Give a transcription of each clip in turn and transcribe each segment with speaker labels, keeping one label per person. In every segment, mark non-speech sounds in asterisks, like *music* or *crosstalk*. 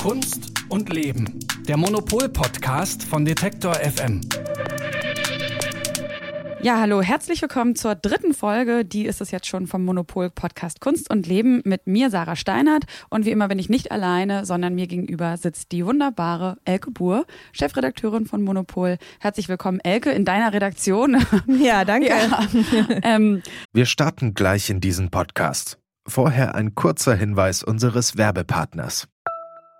Speaker 1: Kunst und Leben. Der Monopol-Podcast von Detektor FM.
Speaker 2: Ja, hallo, herzlich willkommen zur dritten Folge. Die ist es jetzt schon vom Monopol-Podcast Kunst und Leben mit mir, Sarah Steinert. Und wie immer bin ich nicht alleine, sondern mir gegenüber sitzt die wunderbare Elke Buhr, Chefredakteurin von Monopol. Herzlich willkommen, Elke, in deiner Redaktion. *laughs*
Speaker 3: Ja, danke. Ja. *laughs*
Speaker 4: ähm, Wir starten gleich in diesen Podcast. Vorher ein kurzer Hinweis unseres Werbepartners.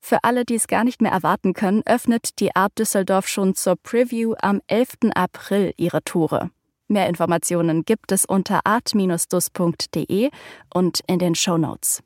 Speaker 5: Für alle, die es gar nicht mehr erwarten können, öffnet die Art Düsseldorf schon zur Preview am 11. April ihre Tore. Mehr Informationen gibt es unter art-dus.de und in den Show Notes.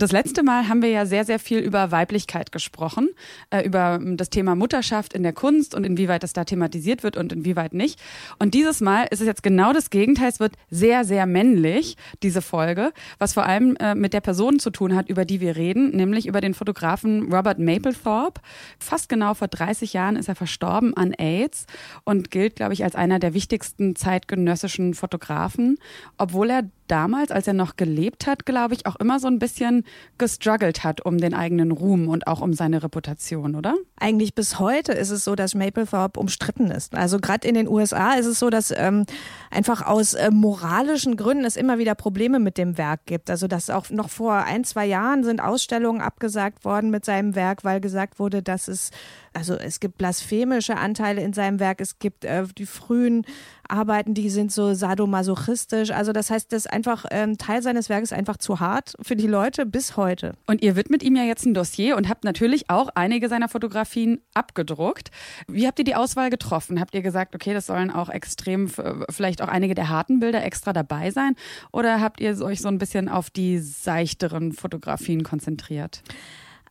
Speaker 2: Das letzte Mal haben wir ja sehr, sehr viel über Weiblichkeit gesprochen, äh, über ähm, das Thema Mutterschaft in der Kunst und inwieweit das da thematisiert wird und inwieweit nicht. Und dieses Mal ist es jetzt genau das Gegenteil. Es wird sehr, sehr männlich, diese Folge, was vor allem äh, mit der Person zu tun hat, über die wir reden, nämlich über den Fotografen Robert Mapplethorpe. Fast genau vor 30 Jahren ist er verstorben an AIDS und gilt, glaube ich, als einer der wichtigsten zeitgenössischen Fotografen, obwohl er damals, als er noch gelebt hat, glaube ich, auch immer so ein bisschen gestruggelt hat um den eigenen Ruhm und auch um seine Reputation, oder?
Speaker 3: Eigentlich bis heute ist es so, dass Mapplethorpe umstritten ist. Also gerade in den USA ist es so, dass ähm, einfach aus äh, moralischen Gründen es immer wieder Probleme mit dem Werk gibt. Also dass auch noch vor ein, zwei Jahren sind Ausstellungen abgesagt worden mit seinem Werk, weil gesagt wurde, dass es also es gibt blasphemische Anteile in seinem Werk, es gibt äh, die frühen Arbeiten, die sind so sadomasochistisch. Also das heißt, das ist einfach ähm, Teil seines Werkes einfach zu hart für die Leute bis heute.
Speaker 2: Und ihr widmet ihm ja jetzt ein Dossier und habt natürlich auch einige seiner Fotografien abgedruckt. Wie habt ihr die Auswahl getroffen? Habt ihr gesagt, okay, das sollen auch extrem, vielleicht auch einige der harten Bilder extra dabei sein? Oder habt ihr euch so ein bisschen auf die seichteren Fotografien konzentriert?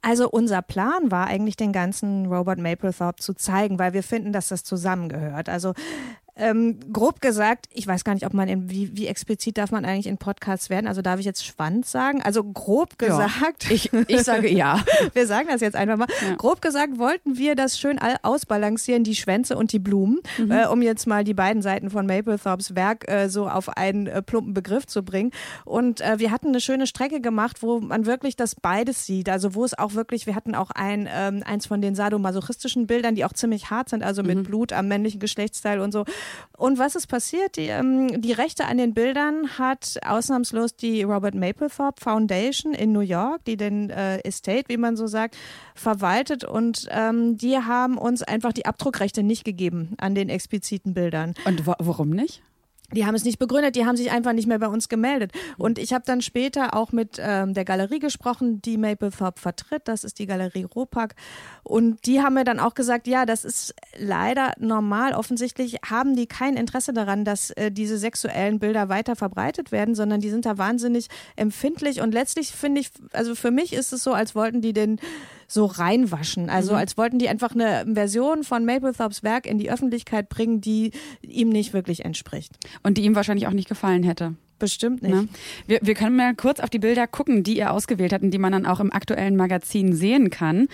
Speaker 3: Also unser Plan war eigentlich den ganzen Robert Mapplethorpe zu zeigen, weil wir finden, dass das zusammengehört. Also ähm, grob gesagt, ich weiß gar nicht, ob man in, wie, wie explizit darf man eigentlich in Podcasts werden. Also darf ich jetzt Schwanz sagen? Also grob gesagt.
Speaker 2: Ja, ich, ich sage ja. *laughs*
Speaker 3: wir sagen das jetzt einfach mal. Ja. Grob gesagt wollten wir das schön ausbalancieren, die Schwänze und die Blumen, mhm. äh, um jetzt mal die beiden Seiten von Mapplethorpes Werk äh, so auf einen äh, plumpen Begriff zu bringen. Und äh, wir hatten eine schöne Strecke gemacht, wo man wirklich das beides sieht. Also wo es auch wirklich, wir hatten auch ein, ähm, eins von den sadomasochistischen Bildern, die auch ziemlich hart sind, also mit mhm. Blut am männlichen Geschlechtsteil und so. Und was ist passiert? Die, ähm, die Rechte an den Bildern hat ausnahmslos die Robert Mapplethorpe Foundation in New York, die den äh, Estate, wie man so sagt, verwaltet. Und ähm, die haben uns einfach die Abdruckrechte nicht gegeben an den expliziten Bildern.
Speaker 2: Und wa warum nicht?
Speaker 3: Die haben es nicht begründet, die haben sich einfach nicht mehr bei uns gemeldet. Und ich habe dann später auch mit ähm, der Galerie gesprochen, die Maplethorpe vertritt. Das ist die Galerie Ropak. Und die haben mir dann auch gesagt, ja, das ist leider normal. Offensichtlich haben die kein Interesse daran, dass äh, diese sexuellen Bilder weiter verbreitet werden, sondern die sind da wahnsinnig empfindlich. Und letztlich finde ich, also für mich ist es so, als wollten die den so reinwaschen. Also mhm. als wollten die einfach eine Version von Mapplethorpes Werk in die Öffentlichkeit bringen, die ihm nicht wirklich entspricht.
Speaker 2: Und die ihm wahrscheinlich auch nicht gefallen hätte.
Speaker 3: Bestimmt nicht. Ne?
Speaker 2: Wir, wir können mal kurz auf die Bilder gucken, die ihr ausgewählt habt und die man dann auch im aktuellen Magazin sehen kann.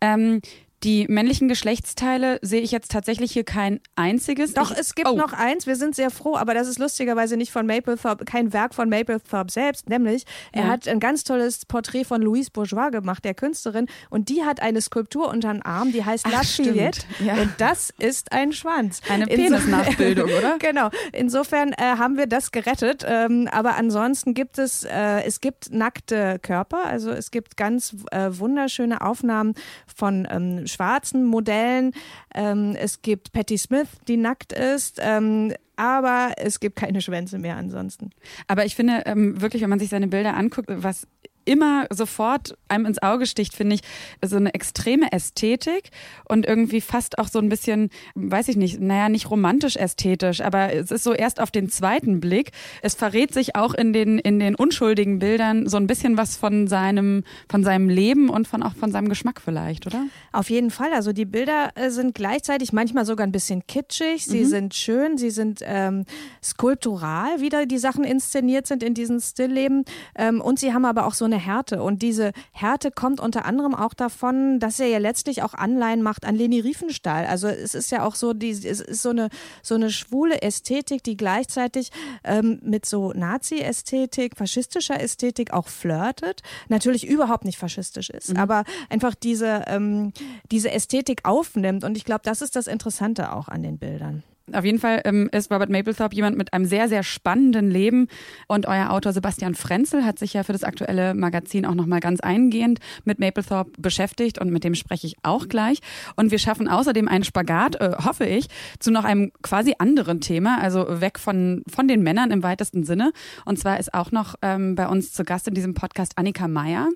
Speaker 2: Ähm, die männlichen Geschlechtsteile sehe ich jetzt tatsächlich hier kein einziges.
Speaker 3: Doch, ich, es gibt oh. noch eins. Wir sind sehr froh, aber das ist lustigerweise nicht von Mapplethorpe, kein Werk von Mapplethorpe selbst. Nämlich, er ja. hat ein ganz tolles Porträt von Louise Bourgeois gemacht, der Künstlerin. Und die hat eine Skulptur unter den Arm, die heißt La Fillette. Ja. Und das ist ein Schwanz.
Speaker 2: Eine Penisnachbildung, *laughs* oder?
Speaker 3: genau. Insofern äh, haben wir das gerettet. Ähm, aber ansonsten gibt es, äh, es gibt nackte Körper. Also es gibt ganz äh, wunderschöne Aufnahmen von ähm, schwarzen Modellen. Ähm, es gibt Patti Smith, die nackt ist. Ähm, aber es gibt keine Schwänze mehr ansonsten.
Speaker 2: Aber ich finde ähm, wirklich, wenn man sich seine Bilder anguckt, was immer sofort einem ins Auge sticht, finde ich, so eine extreme Ästhetik und irgendwie fast auch so ein bisschen, weiß ich nicht, naja, nicht romantisch ästhetisch, aber es ist so erst auf den zweiten Blick. Es verrät sich auch in den, in den unschuldigen Bildern so ein bisschen was von seinem, von seinem Leben und von auch von seinem Geschmack vielleicht, oder?
Speaker 3: Auf jeden Fall. Also die Bilder äh, sind gleichzeitig manchmal sogar ein bisschen kitschig. Sie mhm. sind schön, sie sind ähm, skulptural, wieder die Sachen inszeniert sind in diesen Stillleben. Ähm, und sie haben aber auch so eine Härte. Und diese Härte kommt unter anderem auch davon, dass er ja letztlich auch Anleihen macht an Leni Riefenstahl. Also es ist ja auch so, die, es ist so eine, so eine schwule Ästhetik, die gleichzeitig ähm, mit so Nazi-Ästhetik, faschistischer Ästhetik auch flirtet. Natürlich überhaupt nicht faschistisch ist, mhm. aber einfach diese, ähm, diese Ästhetik aufnimmt. Und ich glaube, das ist das Interessante auch an den Bildern.
Speaker 2: Auf jeden Fall ähm, ist Robert Mapplethorpe jemand mit einem sehr, sehr spannenden Leben. Und euer Autor Sebastian Frenzel hat sich ja für das aktuelle Magazin auch nochmal ganz eingehend mit Mapplethorpe beschäftigt und mit dem spreche ich auch gleich. Und wir schaffen außerdem einen Spagat, äh, hoffe ich, zu noch einem quasi anderen Thema, also weg von, von den Männern im weitesten Sinne. Und zwar ist auch noch ähm, bei uns zu Gast in diesem Podcast Annika Meyer,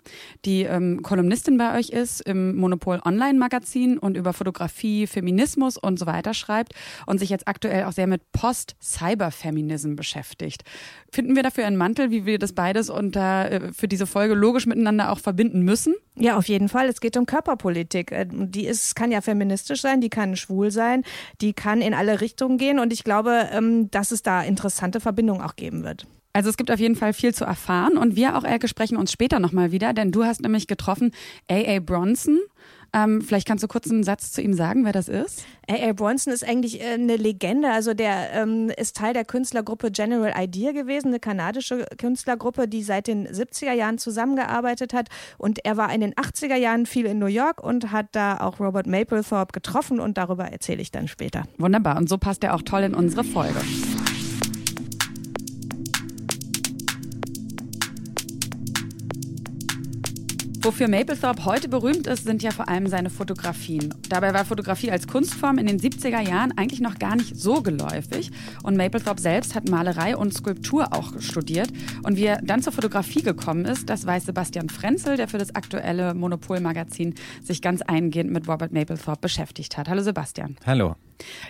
Speaker 2: die ähm, Kolumnistin bei euch ist im Monopol Online Magazin und über Fotografie, Feminismus und so weiter schreibt und sich jetzt aktuell auch sehr mit Post-Cyber-Feminism beschäftigt. Finden wir dafür einen Mantel, wie wir das beides unter, äh, für diese Folge logisch miteinander auch verbinden müssen?
Speaker 3: Ja, auf jeden Fall. Es geht um Körperpolitik. Äh, die ist, kann ja feministisch sein, die kann schwul sein, die kann in alle Richtungen gehen und ich glaube, ähm, dass es da interessante Verbindungen auch geben wird.
Speaker 2: Also es gibt auf jeden Fall viel zu erfahren und wir auch, Elke, sprechen uns später nochmal wieder, denn du hast nämlich getroffen A.A. Bronson ähm, vielleicht kannst du kurz einen Satz zu ihm sagen, wer das ist?
Speaker 3: A.A. Bronson ist eigentlich äh, eine Legende. Also der ähm, ist Teil der Künstlergruppe General Idea gewesen, eine kanadische Künstlergruppe, die seit den 70er Jahren zusammengearbeitet hat. Und er war in den 80er Jahren viel in New York und hat da auch Robert Mapplethorpe getroffen und darüber erzähle ich dann später.
Speaker 2: Wunderbar. Und so passt er auch toll in unsere Folge. Wofür Mapplethorpe heute berühmt ist, sind ja vor allem seine Fotografien. Dabei war Fotografie als Kunstform in den 70er Jahren eigentlich noch gar nicht so geläufig. Und Mapplethorpe selbst hat Malerei und Skulptur auch studiert. Und wie er dann zur Fotografie gekommen ist, das weiß Sebastian Frenzel, der für das aktuelle Monopol-Magazin sich ganz eingehend mit Robert Mapplethorpe beschäftigt hat. Hallo Sebastian.
Speaker 6: Hallo.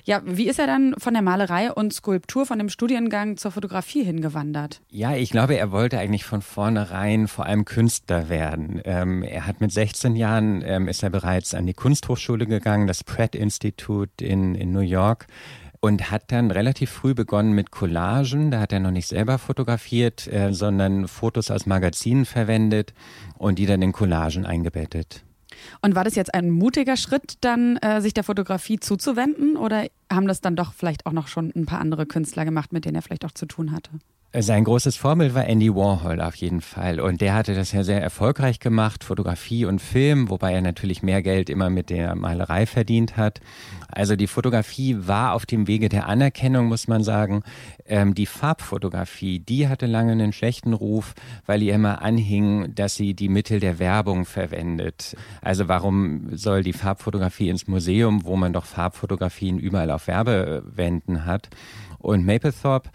Speaker 2: Ja, wie ist er dann von der Malerei und Skulptur, von dem Studiengang zur Fotografie hingewandert?
Speaker 6: Ja, ich glaube, er wollte eigentlich von vornherein vor allem Künstler werden. Ähm, er hat mit 16 Jahren, ähm, ist er bereits an die Kunsthochschule gegangen, das Pratt Institute in, in New York und hat dann relativ früh begonnen mit Collagen. Da hat er noch nicht selber fotografiert, äh, sondern Fotos aus Magazinen verwendet und die dann in Collagen eingebettet.
Speaker 2: Und war das jetzt ein mutiger Schritt, dann äh, sich der Fotografie zuzuwenden oder haben das dann doch vielleicht auch noch schon ein paar andere Künstler gemacht, mit denen er vielleicht auch zu tun hatte?
Speaker 6: Sein großes Vorbild war Andy Warhol auf jeden Fall. Und der hatte das ja sehr erfolgreich gemacht, Fotografie und Film, wobei er natürlich mehr Geld immer mit der Malerei verdient hat. Also die Fotografie war auf dem Wege der Anerkennung, muss man sagen. Ähm, die Farbfotografie, die hatte lange einen schlechten Ruf, weil ihr immer anhing, dass sie die Mittel der Werbung verwendet. Also warum soll die Farbfotografie ins Museum, wo man doch Farbfotografien überall auf Werbewänden hat? Und Mapplethorpe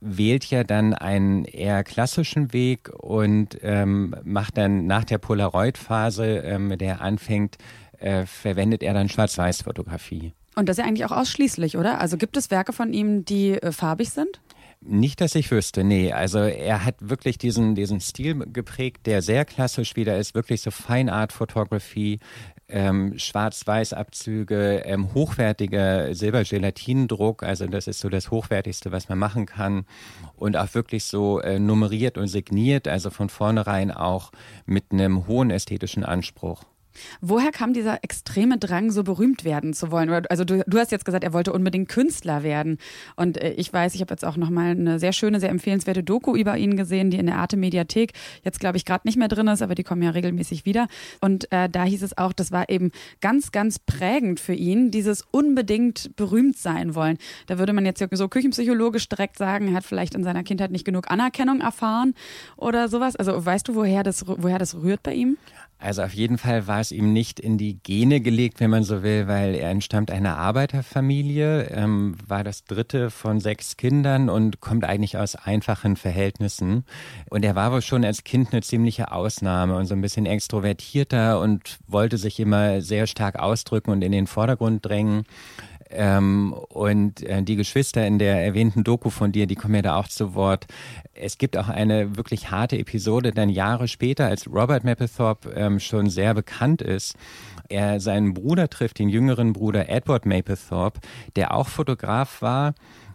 Speaker 6: wählt ja dann einen eher klassischen Weg und ähm, macht dann nach der Polaroid-Phase, ähm, mit der er anfängt, äh, verwendet er dann Schwarz-Weiß-Fotografie.
Speaker 2: Und das ist ja eigentlich auch ausschließlich, oder? Also gibt es Werke von ihm, die äh, farbig sind?
Speaker 6: Nicht, dass ich wüsste, nee. Also er hat wirklich diesen, diesen Stil geprägt, der sehr klassisch wieder ist, wirklich so Fine Art Photography, ähm, Schwarz-Weiß-Abzüge, ähm, hochwertiger Silbergelatinendruck, also das ist so das Hochwertigste, was man machen kann. Und auch wirklich so äh, nummeriert und signiert, also von vornherein auch mit einem hohen ästhetischen Anspruch.
Speaker 2: Woher kam dieser extreme Drang, so berühmt werden zu wollen? Also du, du hast jetzt gesagt, er wollte unbedingt Künstler werden. Und äh, ich weiß, ich habe jetzt auch nochmal eine sehr schöne, sehr empfehlenswerte Doku über ihn gesehen, die in der Arte Mediathek jetzt, glaube ich, gerade nicht mehr drin ist, aber die kommen ja regelmäßig wieder. Und äh, da hieß es auch, das war eben ganz, ganz prägend für ihn, dieses unbedingt berühmt sein wollen. Da würde man jetzt so küchenpsychologisch direkt sagen, er hat vielleicht in seiner Kindheit nicht genug Anerkennung erfahren oder sowas. Also weißt du, woher das, woher das rührt bei ihm?
Speaker 6: Also auf jeden Fall war es ihm nicht in die Gene gelegt, wenn man so will, weil er entstammt einer Arbeiterfamilie, ähm, war das dritte von sechs Kindern und kommt eigentlich aus einfachen Verhältnissen. Und er war wohl schon als Kind eine ziemliche Ausnahme und so ein bisschen extrovertierter und wollte sich immer sehr stark ausdrücken und in den Vordergrund drängen. Ähm, und äh, die Geschwister in der erwähnten Doku von dir, die kommen ja da auch zu Wort. Es gibt auch eine wirklich harte Episode, dann Jahre später, als Robert Mapplethorpe ähm, schon sehr bekannt ist, er seinen Bruder trifft, den jüngeren Bruder Edward Mapplethorpe, der auch Fotograf war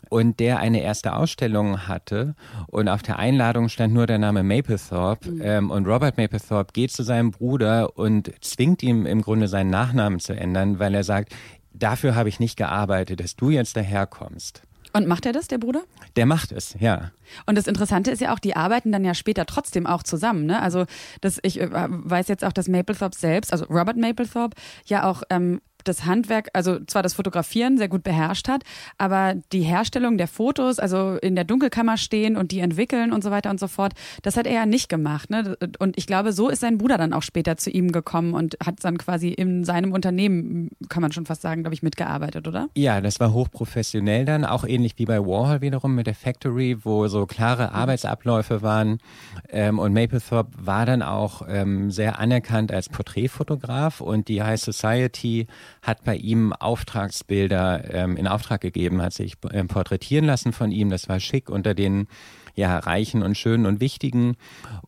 Speaker 6: und der eine erste Ausstellung hatte und auf der Einladung stand nur der Name Mapplethorpe mhm. ähm, und Robert Mapplethorpe geht zu seinem Bruder und zwingt ihm im Grunde seinen Nachnamen zu ändern, weil er sagt, dafür habe ich nicht gearbeitet, dass du jetzt daherkommst.
Speaker 2: Und macht er das, der Bruder?
Speaker 6: Der macht es, ja.
Speaker 2: Und das Interessante ist ja auch, die arbeiten dann ja später trotzdem auch zusammen. Ne? Also das, ich äh, weiß jetzt auch, dass Mapplethorpe selbst, also Robert Mapplethorpe, ja auch ähm, das Handwerk, also zwar das Fotografieren sehr gut beherrscht hat, aber die Herstellung der Fotos, also in der Dunkelkammer stehen und die entwickeln und so weiter und so fort, das hat er ja nicht gemacht. Ne? Und ich glaube, so ist sein Bruder dann auch später zu ihm gekommen und hat dann quasi in seinem Unternehmen, kann man schon fast sagen, glaube ich, mitgearbeitet, oder?
Speaker 6: Ja, das war hochprofessionell dann, auch ähnlich wie bei Warhol wiederum mit der Factory, wo so klare mhm. Arbeitsabläufe waren. Ähm, und Mapplethorpe war dann auch ähm, sehr anerkannt als Porträtfotograf und die High Society hat bei ihm Auftragsbilder ähm, in Auftrag gegeben, hat sich ähm, porträtieren lassen von ihm. Das war schick unter den ja, Reichen und Schönen und Wichtigen.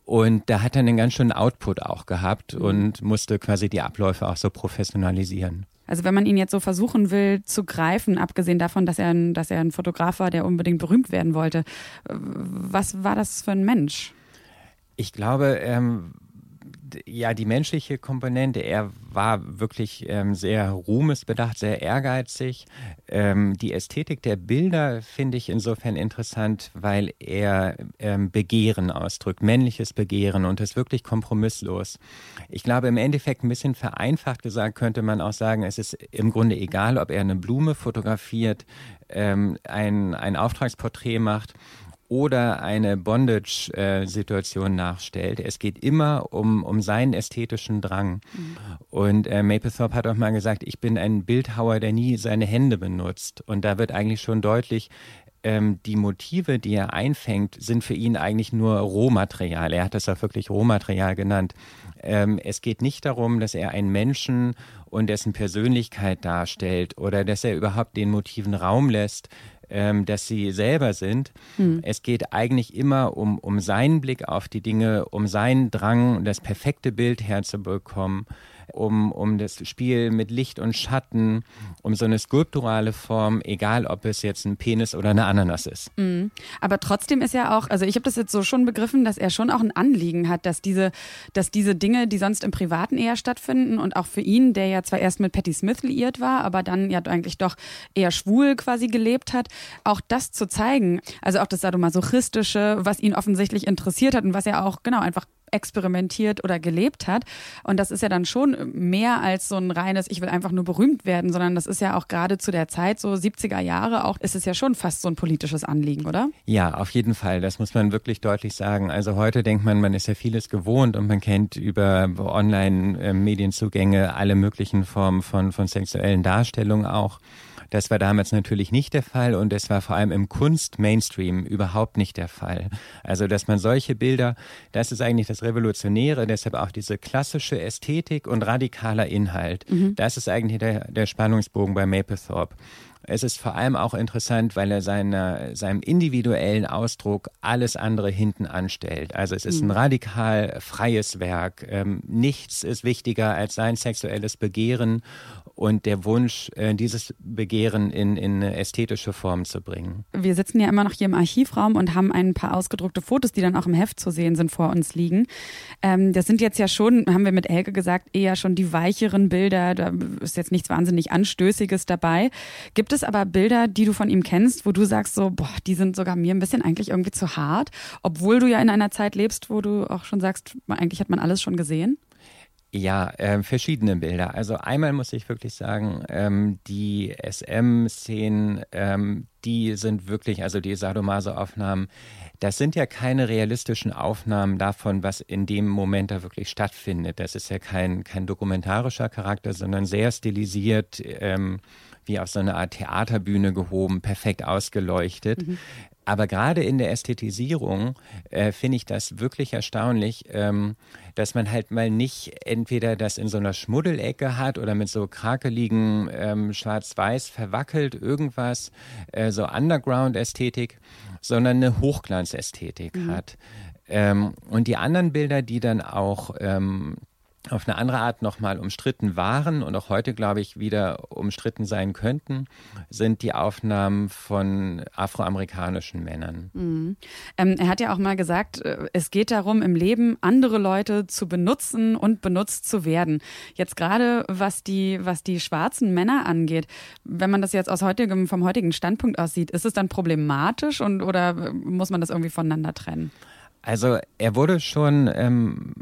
Speaker 6: Und da hat er einen ganz schönen Output auch gehabt mhm. und musste quasi die Abläufe auch so professionalisieren.
Speaker 2: Also wenn man ihn jetzt so versuchen will zu greifen, abgesehen davon, dass er, ein, dass er ein Fotograf war, der unbedingt berühmt werden wollte, was war das für ein Mensch?
Speaker 6: Ich glaube, ähm, ja, die menschliche Komponente, er war wirklich ähm, sehr ruhmesbedacht, sehr ehrgeizig. Ähm, die Ästhetik der Bilder finde ich insofern interessant, weil er ähm, Begehren ausdrückt, männliches Begehren und ist wirklich kompromisslos. Ich glaube, im Endeffekt ein bisschen vereinfacht gesagt könnte man auch sagen, es ist im Grunde egal, ob er eine Blume fotografiert, ähm, ein, ein Auftragsporträt macht oder eine Bondage-Situation nachstellt. Es geht immer um, um seinen ästhetischen Drang. Mhm. Und äh, Mapplethorpe hat auch mal gesagt, ich bin ein Bildhauer, der nie seine Hände benutzt. Und da wird eigentlich schon deutlich, ähm, die Motive, die er einfängt, sind für ihn eigentlich nur Rohmaterial. Er hat das auch wirklich Rohmaterial genannt. Ähm, es geht nicht darum, dass er einen Menschen und dessen Persönlichkeit darstellt oder dass er überhaupt den Motiven Raum lässt, ähm, dass sie selber sind. Hm. Es geht eigentlich immer um, um seinen Blick auf die Dinge, um seinen Drang, das perfekte Bild herzubekommen um, um das Spiel mit Licht und Schatten, um so eine skulpturale Form, egal ob es jetzt ein Penis oder eine Ananas ist.
Speaker 2: Mhm. Aber trotzdem ist ja auch, also ich habe das jetzt so schon begriffen, dass er schon auch ein Anliegen hat, dass diese, dass diese Dinge, die sonst im Privaten eher stattfinden und auch für ihn, der ja zwar erst mit Patti Smith liiert war, aber dann ja eigentlich doch eher schwul quasi gelebt hat, auch das zu zeigen. Also auch das Sadomasochistische, was ihn offensichtlich interessiert hat und was er auch genau einfach experimentiert oder gelebt hat. Und das ist ja dann schon mehr als so ein reines, ich will einfach nur berühmt werden, sondern das ist ja auch gerade zu der Zeit, so 70er Jahre, auch ist es ja schon fast so ein politisches Anliegen, oder?
Speaker 6: Ja, auf jeden Fall. Das muss man wirklich deutlich sagen. Also heute denkt man, man ist ja vieles gewohnt und man kennt über Online-Medienzugänge alle möglichen Formen von, von sexuellen Darstellungen auch. Das war damals natürlich nicht der Fall und es war vor allem im Kunst-Mainstream überhaupt nicht der Fall. Also, dass man solche Bilder, das ist eigentlich das Revolutionäre, deshalb auch diese klassische Ästhetik und radikaler Inhalt. Mhm. Das ist eigentlich der, der Spannungsbogen bei Mapplethorpe. Es ist vor allem auch interessant, weil er seine, seinem individuellen Ausdruck alles andere hinten anstellt. Also es ist ein mhm. radikal freies Werk. Ähm, nichts ist wichtiger als sein sexuelles Begehren und der Wunsch, äh, dieses Begehren in, in ästhetische Form zu bringen.
Speaker 2: Wir sitzen ja immer noch hier im Archivraum und haben ein paar ausgedruckte Fotos, die dann auch im Heft zu sehen sind, vor uns liegen. Ähm, das sind jetzt ja schon, haben wir mit Elke gesagt, eher schon die weicheren Bilder. Da ist jetzt nichts wahnsinnig Anstößiges dabei. Gibt es aber Bilder, die du von ihm kennst, wo du sagst so, boah, die sind sogar mir ein bisschen eigentlich irgendwie zu hart, obwohl du ja in einer Zeit lebst, wo du auch schon sagst, eigentlich hat man alles schon gesehen?
Speaker 6: Ja, äh, verschiedene Bilder. Also einmal muss ich wirklich sagen, ähm, die SM-Szenen, ähm, die sind wirklich, also die Sadomaso-Aufnahmen, das sind ja keine realistischen Aufnahmen davon, was in dem Moment da wirklich stattfindet. Das ist ja kein, kein dokumentarischer Charakter, sondern sehr stilisiert, ähm, wie auf so eine Art Theaterbühne gehoben, perfekt ausgeleuchtet. Mhm. Aber gerade in der Ästhetisierung äh, finde ich das wirklich erstaunlich, ähm, dass man halt mal nicht entweder das in so einer Schmuddelecke hat oder mit so krakeligen ähm, Schwarz-Weiß verwackelt irgendwas, äh, so Underground-Ästhetik, sondern eine Hochglanzästhetik mhm. hat. Ähm, und die anderen Bilder, die dann auch ähm, auf eine andere Art nochmal umstritten waren und auch heute, glaube ich, wieder umstritten sein könnten, sind die Aufnahmen von afroamerikanischen Männern.
Speaker 2: Mhm. Ähm, er hat ja auch mal gesagt, äh, es geht darum, im Leben andere Leute zu benutzen und benutzt zu werden. Jetzt gerade was die, was die schwarzen Männer angeht, wenn man das jetzt aus heutigem, vom heutigen Standpunkt aussieht, ist es dann problematisch und oder muss man das irgendwie voneinander trennen?
Speaker 6: Also er wurde schon ähm,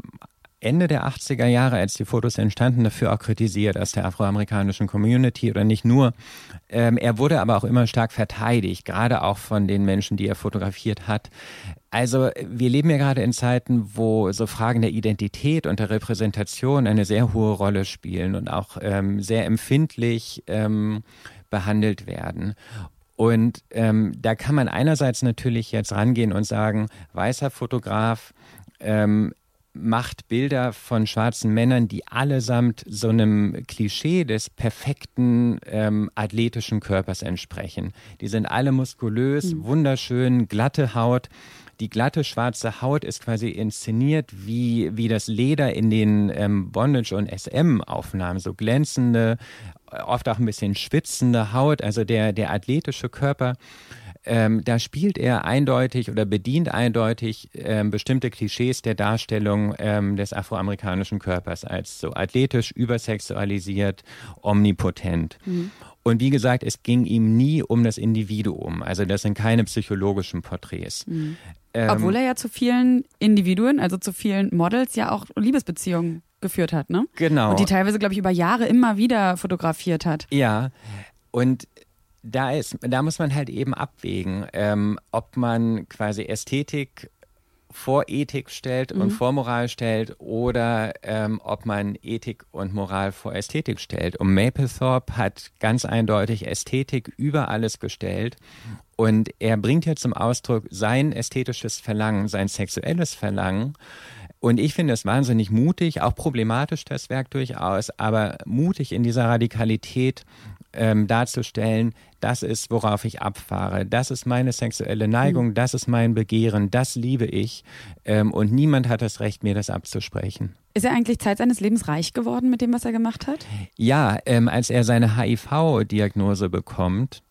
Speaker 6: Ende der 80er Jahre, als die Fotos entstanden, dafür auch kritisiert aus der afroamerikanischen Community oder nicht nur. Ähm, er wurde aber auch immer stark verteidigt, gerade auch von den Menschen, die er fotografiert hat. Also wir leben ja gerade in Zeiten, wo so Fragen der Identität und der Repräsentation eine sehr hohe Rolle spielen und auch ähm, sehr empfindlich ähm, behandelt werden. Und ähm, da kann man einerseits natürlich jetzt rangehen und sagen, weißer Fotograf, ähm, macht Bilder von schwarzen Männern, die allesamt so einem Klischee des perfekten ähm, athletischen Körpers entsprechen. Die sind alle muskulös, mhm. wunderschön, glatte Haut. Die glatte schwarze Haut ist quasi inszeniert wie, wie das Leder in den ähm, Bondage- und SM-Aufnahmen. So glänzende, oft auch ein bisschen schwitzende Haut, also der, der athletische Körper. Ähm, da spielt er eindeutig oder bedient eindeutig ähm, bestimmte Klischees der Darstellung ähm, des afroamerikanischen Körpers als so athletisch, übersexualisiert, omnipotent. Mhm. Und wie gesagt, es ging ihm nie um das Individuum. Also das sind keine psychologischen Porträts. Mhm.
Speaker 2: Ähm, Obwohl er ja zu vielen Individuen, also zu vielen Models ja auch Liebesbeziehungen geführt hat, ne?
Speaker 6: Genau.
Speaker 2: Und die teilweise, glaube ich, über Jahre immer wieder fotografiert hat.
Speaker 6: Ja. Und da ist, da muss man halt eben abwägen, ähm, ob man quasi Ästhetik vor Ethik stellt und mhm. vor Moral stellt oder ähm, ob man Ethik und Moral vor Ästhetik stellt. Und Mapplethorpe hat ganz eindeutig Ästhetik über alles gestellt und er bringt ja zum Ausdruck sein ästhetisches Verlangen, sein sexuelles Verlangen. Und ich finde es wahnsinnig mutig, auch problematisch das Werk durchaus, aber mutig in dieser Radikalität ähm, darzustellen, das ist, worauf ich abfahre, das ist meine sexuelle Neigung, mhm. das ist mein Begehren, das liebe ich ähm, und niemand hat das Recht, mir das abzusprechen.
Speaker 2: Ist er eigentlich Zeit seines Lebens reich geworden mit dem, was er gemacht hat?
Speaker 6: Ja, ähm, als er seine HIV-Diagnose bekommt,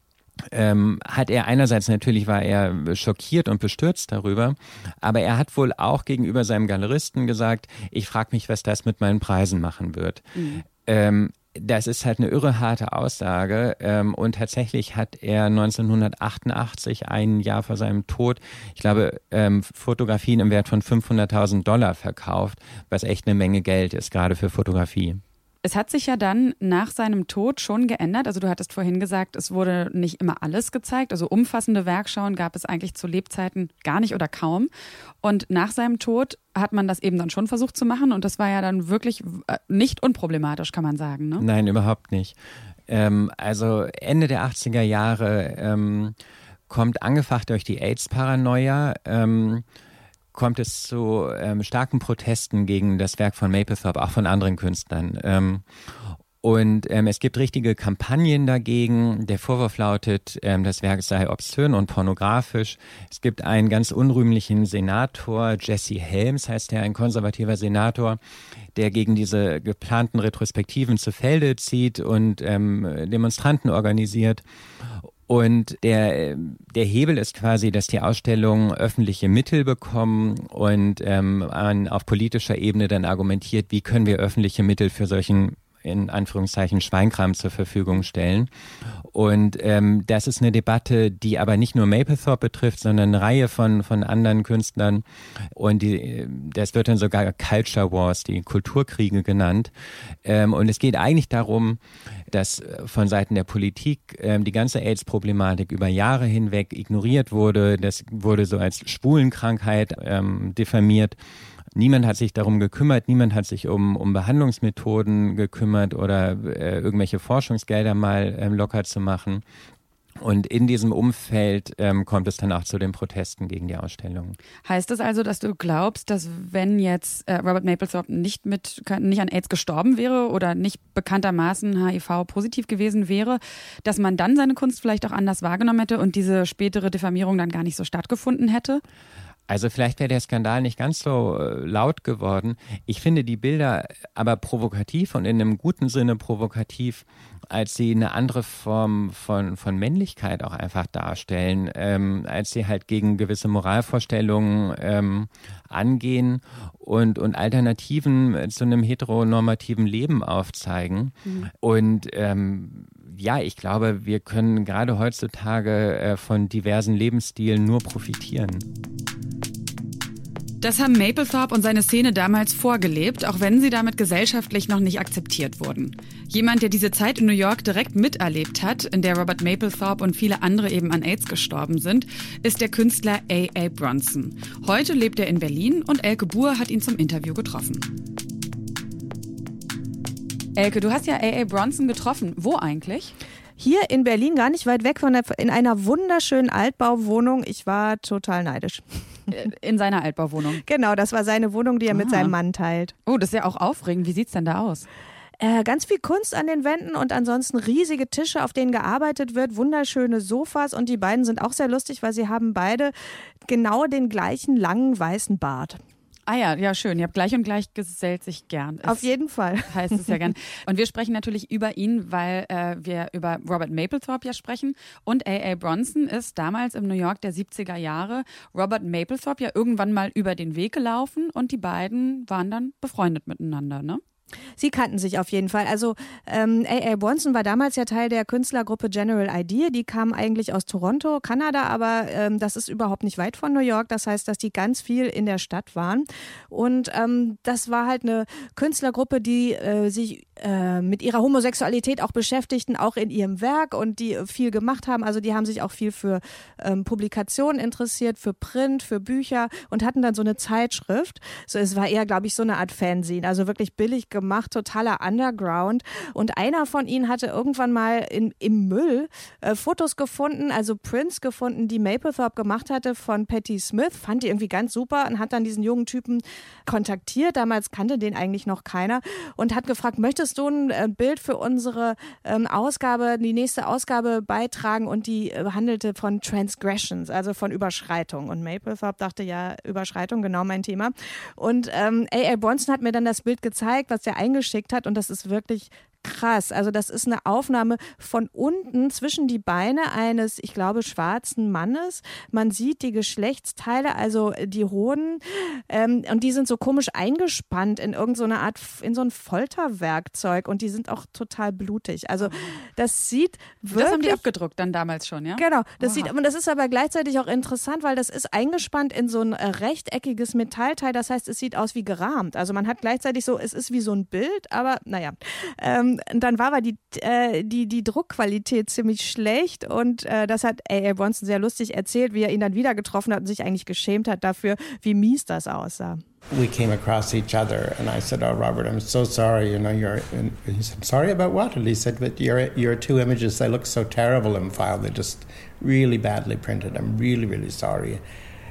Speaker 6: ähm, hat er einerseits natürlich war er schockiert und bestürzt darüber, aber er hat wohl auch gegenüber seinem Galeristen gesagt, ich frage mich, was das mit meinen Preisen machen wird. Mhm. Ähm, das ist halt eine irre harte Aussage. Ähm, und tatsächlich hat er 1988, ein Jahr vor seinem Tod, ich glaube, ähm, Fotografien im Wert von 500.000 Dollar verkauft, was echt eine Menge Geld ist, gerade für Fotografie.
Speaker 2: Es hat sich ja dann nach seinem Tod schon geändert. Also du hattest vorhin gesagt, es wurde nicht immer alles gezeigt. Also umfassende Werkschauen gab es eigentlich zu Lebzeiten gar nicht oder kaum. Und nach seinem Tod hat man das eben dann schon versucht zu machen. Und das war ja dann wirklich äh, nicht unproblematisch, kann man sagen. Ne?
Speaker 6: Nein, überhaupt nicht. Ähm, also Ende der 80er Jahre ähm, kommt angefacht durch die AIDS-Paranoia. Ähm, kommt es zu ähm, starken Protesten gegen das Werk von Mapplethorpe, auch von anderen Künstlern. Ähm, und ähm, es gibt richtige Kampagnen dagegen. Der Vorwurf lautet, ähm, das Werk sei obszön und pornografisch. Es gibt einen ganz unrühmlichen Senator, Jesse Helms heißt er, ein konservativer Senator, der gegen diese geplanten Retrospektiven zu Felde zieht und ähm, Demonstranten organisiert. Und der, der Hebel ist quasi, dass die Ausstellungen öffentliche Mittel bekommen und ähm, man auf politischer Ebene dann argumentiert, wie können wir öffentliche Mittel für solchen in Anführungszeichen Schweinkram zur Verfügung stellen. Und ähm, das ist eine Debatte, die aber nicht nur Mapplethorpe betrifft, sondern eine Reihe von, von anderen Künstlern. Und die, das wird dann sogar Culture Wars, die Kulturkriege genannt. Ähm, und es geht eigentlich darum, dass von Seiten der Politik ähm, die ganze AIDS-Problematik über Jahre hinweg ignoriert wurde. Das wurde so als Schwulenkrankheit ähm, diffamiert. Niemand hat sich darum gekümmert, niemand hat sich um, um Behandlungsmethoden gekümmert oder äh, irgendwelche Forschungsgelder mal ähm, locker zu machen. Und in diesem Umfeld ähm, kommt es dann auch zu den Protesten gegen die Ausstellung.
Speaker 2: Heißt das also, dass du glaubst, dass wenn jetzt äh, Robert Mapplethorpe nicht mit nicht an AIDS gestorben wäre oder nicht bekanntermaßen HIV-positiv gewesen wäre, dass man dann seine Kunst vielleicht auch anders wahrgenommen hätte und diese spätere Diffamierung dann gar nicht so stattgefunden hätte?
Speaker 6: Also vielleicht wäre der Skandal nicht ganz so äh, laut geworden. Ich finde die Bilder aber provokativ und in einem guten Sinne provokativ, als sie eine andere Form von, von Männlichkeit auch einfach darstellen, ähm, als sie halt gegen gewisse Moralvorstellungen ähm, angehen und, und Alternativen zu einem heteronormativen Leben aufzeigen. Mhm. Und ähm, ja, ich glaube, wir können gerade heutzutage äh, von diversen Lebensstilen nur profitieren.
Speaker 2: Das haben Mapplethorpe und seine Szene damals vorgelebt, auch wenn sie damit gesellschaftlich noch nicht akzeptiert wurden. Jemand, der diese Zeit in New York direkt miterlebt hat, in der Robert Mapplethorpe und viele andere eben an AIDS gestorben sind, ist der Künstler A.A. Bronson. Heute lebt er in Berlin und Elke Buhr hat ihn zum Interview getroffen. Elke, du hast ja A.A. Bronson getroffen. Wo eigentlich?
Speaker 3: Hier in Berlin, gar nicht weit weg von der, in einer wunderschönen Altbauwohnung. Ich war total neidisch.
Speaker 2: Äh, in seiner Altbauwohnung.
Speaker 3: Genau, das war seine Wohnung, die er Aha. mit seinem Mann teilt.
Speaker 2: Oh, das ist ja auch aufregend. Wie sieht es denn da aus?
Speaker 3: Äh, ganz viel Kunst an den Wänden und ansonsten riesige Tische, auf denen gearbeitet wird, wunderschöne Sofas und die beiden sind auch sehr lustig, weil sie haben beide genau den gleichen langen weißen Bart.
Speaker 2: Ah ja, ja, schön. Ihr habt gleich und gleich gesellt sich gern.
Speaker 3: Es Auf jeden Fall. *laughs*
Speaker 2: Heißt es ja gern. Und wir sprechen natürlich über ihn, weil äh, wir über Robert Mapplethorpe ja sprechen. Und A.A. Bronson ist damals im New York der 70er Jahre Robert Mapplethorpe ja irgendwann mal über den Weg gelaufen und die beiden waren dann befreundet miteinander, ne?
Speaker 3: Sie kannten sich auf jeden Fall. Also ähm, A.A. Bronson war damals ja Teil der Künstlergruppe General Idea. Die kam eigentlich aus Toronto, Kanada, aber ähm, das ist überhaupt nicht weit von New York. Das heißt, dass die ganz viel in der Stadt waren. Und ähm, das war halt eine Künstlergruppe, die äh, sich äh, mit ihrer Homosexualität auch beschäftigten, auch in ihrem Werk und die viel gemacht haben. Also die haben sich auch viel für ähm, Publikationen interessiert, für Print, für Bücher und hatten dann so eine Zeitschrift. So, es war eher, glaube ich, so eine Art Fanzine, also wirklich billig gemacht, totaler Underground. Und einer von ihnen hatte irgendwann mal in, im Müll äh, Fotos gefunden, also Prints gefunden, die Mapplethorpe gemacht hatte von Patti Smith, fand die irgendwie ganz super und hat dann diesen jungen Typen kontaktiert. Damals kannte den eigentlich noch keiner und hat gefragt, möchtest du ein äh, Bild für unsere ähm, Ausgabe, die nächste Ausgabe beitragen und die äh, handelte von Transgressions, also von Überschreitung. Und Mapplethorpe dachte, ja, Überschreitung, genau mein Thema. Und ähm. Bronson hat mir dann das Bild gezeigt, was er eingeschickt hat. Und das ist wirklich krass. Also das ist eine Aufnahme von unten zwischen die Beine eines, ich glaube, schwarzen Mannes. Man sieht die Geschlechtsteile, also die Hoden, ähm, und die sind so komisch eingespannt in irgendeine so Art, in so ein Folterwerkzeug und die sind auch total blutig. Also das sieht wirklich...
Speaker 2: Das haben die abgedruckt dann damals schon, ja?
Speaker 3: Genau. Das Oha. sieht, und das ist aber gleichzeitig auch interessant, weil das ist eingespannt in so ein äh, rechteckiges Metallteil. Das heißt, es sieht aus wie gerahmt. Also man hat gleichzeitig so, es ist wie so ein Bild, aber naja. Ähm, ähm, dann war aber die, äh, die, die Druckqualität ziemlich schlecht und äh, das hat A.A. Bronson sehr lustig erzählt, wie er ihn dann wieder getroffen hat und sich eigentlich geschämt hat dafür, wie mies das aussah.
Speaker 7: we came across each other and I said, "Oh, Robert, I'm so sorry. You know, you're." And he said, "Sorry about what?" And he said, "But your your two images they look so terrible in file. They're just really badly printed. I'm really really sorry."